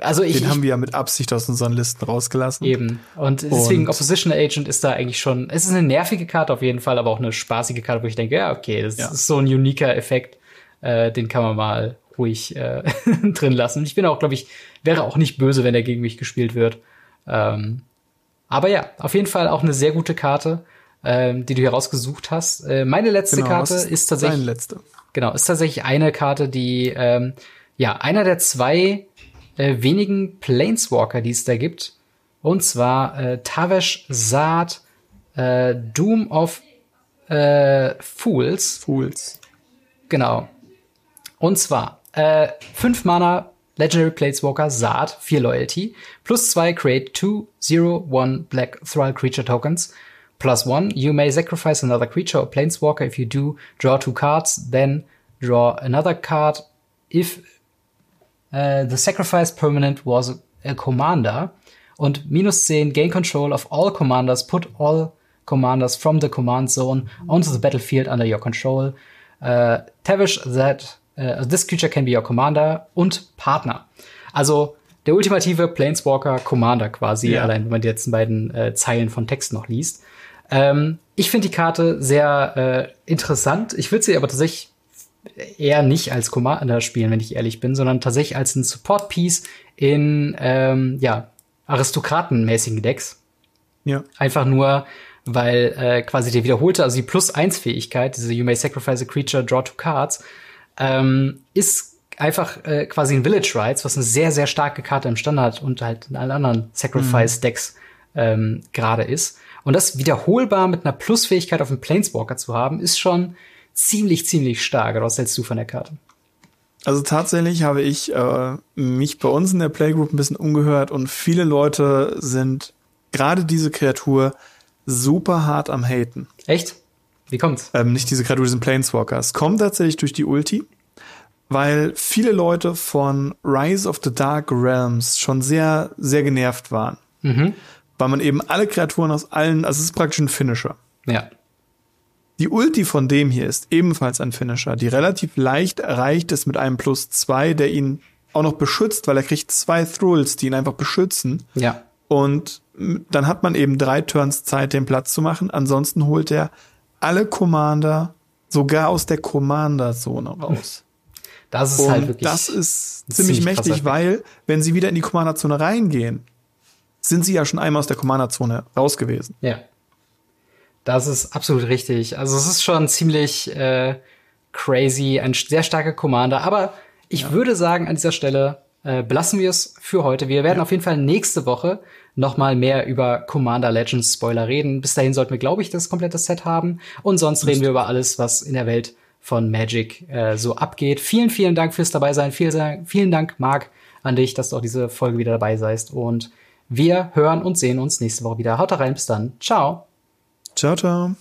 also ich, Den haben wir ja mit Absicht aus unseren Listen rausgelassen. Eben. Und deswegen und Opposition Agent ist da eigentlich schon, es ist eine nervige Karte auf jeden Fall, aber auch eine spaßige Karte, wo ich denke, ja, okay, das ja. ist so ein uniker Effekt, äh, den kann man mal ruhig äh, drin lassen. Ich bin auch, glaube ich, wäre auch nicht böse, wenn er gegen mich gespielt wird. Ähm, aber ja, auf jeden Fall auch eine sehr gute Karte, ähm, die du hier rausgesucht hast. Äh, meine letzte genau, Karte ist, ist tatsächlich. letzte. Genau, ist tatsächlich eine Karte, die ähm, ja einer der zwei äh, wenigen Planeswalker, die es da gibt. Und zwar äh, Tavesh Saad, äh, Doom of äh, Fools. Fools. Genau. Und zwar äh, 5 Mana Legendary Planeswalker Saad, 4 Loyalty, plus 2 create 2, 0, 1 Black Thrall Creature Tokens. Plus 1, you may sacrifice another creature or Planeswalker. If you do, draw two cards, then draw another card. If Uh, the sacrifice permanent was a commander. Und minus 10, gain control of all commanders, put all commanders from the command zone onto the battlefield under your control. Uh, Tavish that uh, this creature can be your commander und Partner. Also der ultimative Planeswalker Commander quasi, Ja. allein wenn man die letzten beiden äh, Zeilen von Text noch liest. Ähm, ich finde die Karte sehr äh, interessant. Ich würde sie aber tatsächlich eher nicht als Commander spielen, wenn ich ehrlich bin, sondern tatsächlich als ein Support-Piece in ähm, ja, aristokratenmäßigen Decks. Ja. Einfach nur, weil äh, quasi der wiederholte, also die Plus-1-Fähigkeit, diese You may sacrifice a creature, draw two cards, ähm, ist einfach äh, quasi ein Village Rights, was eine sehr, sehr starke Karte im Standard und halt in allen anderen Sacrifice-Decks ähm, gerade ist. Und das wiederholbar mit einer Plus-Fähigkeit auf dem Planeswalker zu haben, ist schon ziemlich, ziemlich stark. Oder was hältst du von der Karte? Also tatsächlich habe ich äh, mich bei uns in der Playgroup ein bisschen umgehört und viele Leute sind gerade diese Kreatur super hart am Haten. Echt? Wie kommt's? Ähm, nicht diese Kreatur, diesen Planeswalker. Es kommt tatsächlich durch die Ulti, weil viele Leute von Rise of the Dark Realms schon sehr, sehr genervt waren. Mhm. Weil man eben alle Kreaturen aus allen, also es ist praktisch ein Finisher. Ja. Die Ulti von dem hier ist ebenfalls ein Finisher, die relativ leicht erreicht ist mit einem Plus zwei, der ihn auch noch beschützt, weil er kriegt zwei Thrulls, die ihn einfach beschützen. Ja. Und dann hat man eben drei Turns Zeit, den Platz zu machen. Ansonsten holt er alle Commander sogar aus der Commander-Zone raus. Das ist Und halt wirklich. das ist ziemlich ziemlich mächtig, weil, wenn sie wieder in die Commander-Zone reingehen, sind sie ja schon einmal aus der Commander-Zone raus gewesen. Ja. Das ist absolut richtig. Also es ist schon ziemlich äh, crazy, ein sehr starker Commander. Aber ich würde sagen, an dieser Stelle äh, belassen wir es für heute. Wir werden auf jeden Fall nächste Woche noch mal mehr über Commander Legends Spoiler reden. Bis dahin sollten wir, glaube ich, das komplette Set haben. Und sonst reden wir über alles, was in der Welt von Magic äh, so abgeht. Vielen, vielen Dank fürs dabei sein. Vielen, vielen Dank, Marc, an dich, dass du auch diese Folge wieder dabei seist. Und wir hören und sehen uns nächste Woche wieder. Haut rein, bis dann. Ciao. Ciao, ciao.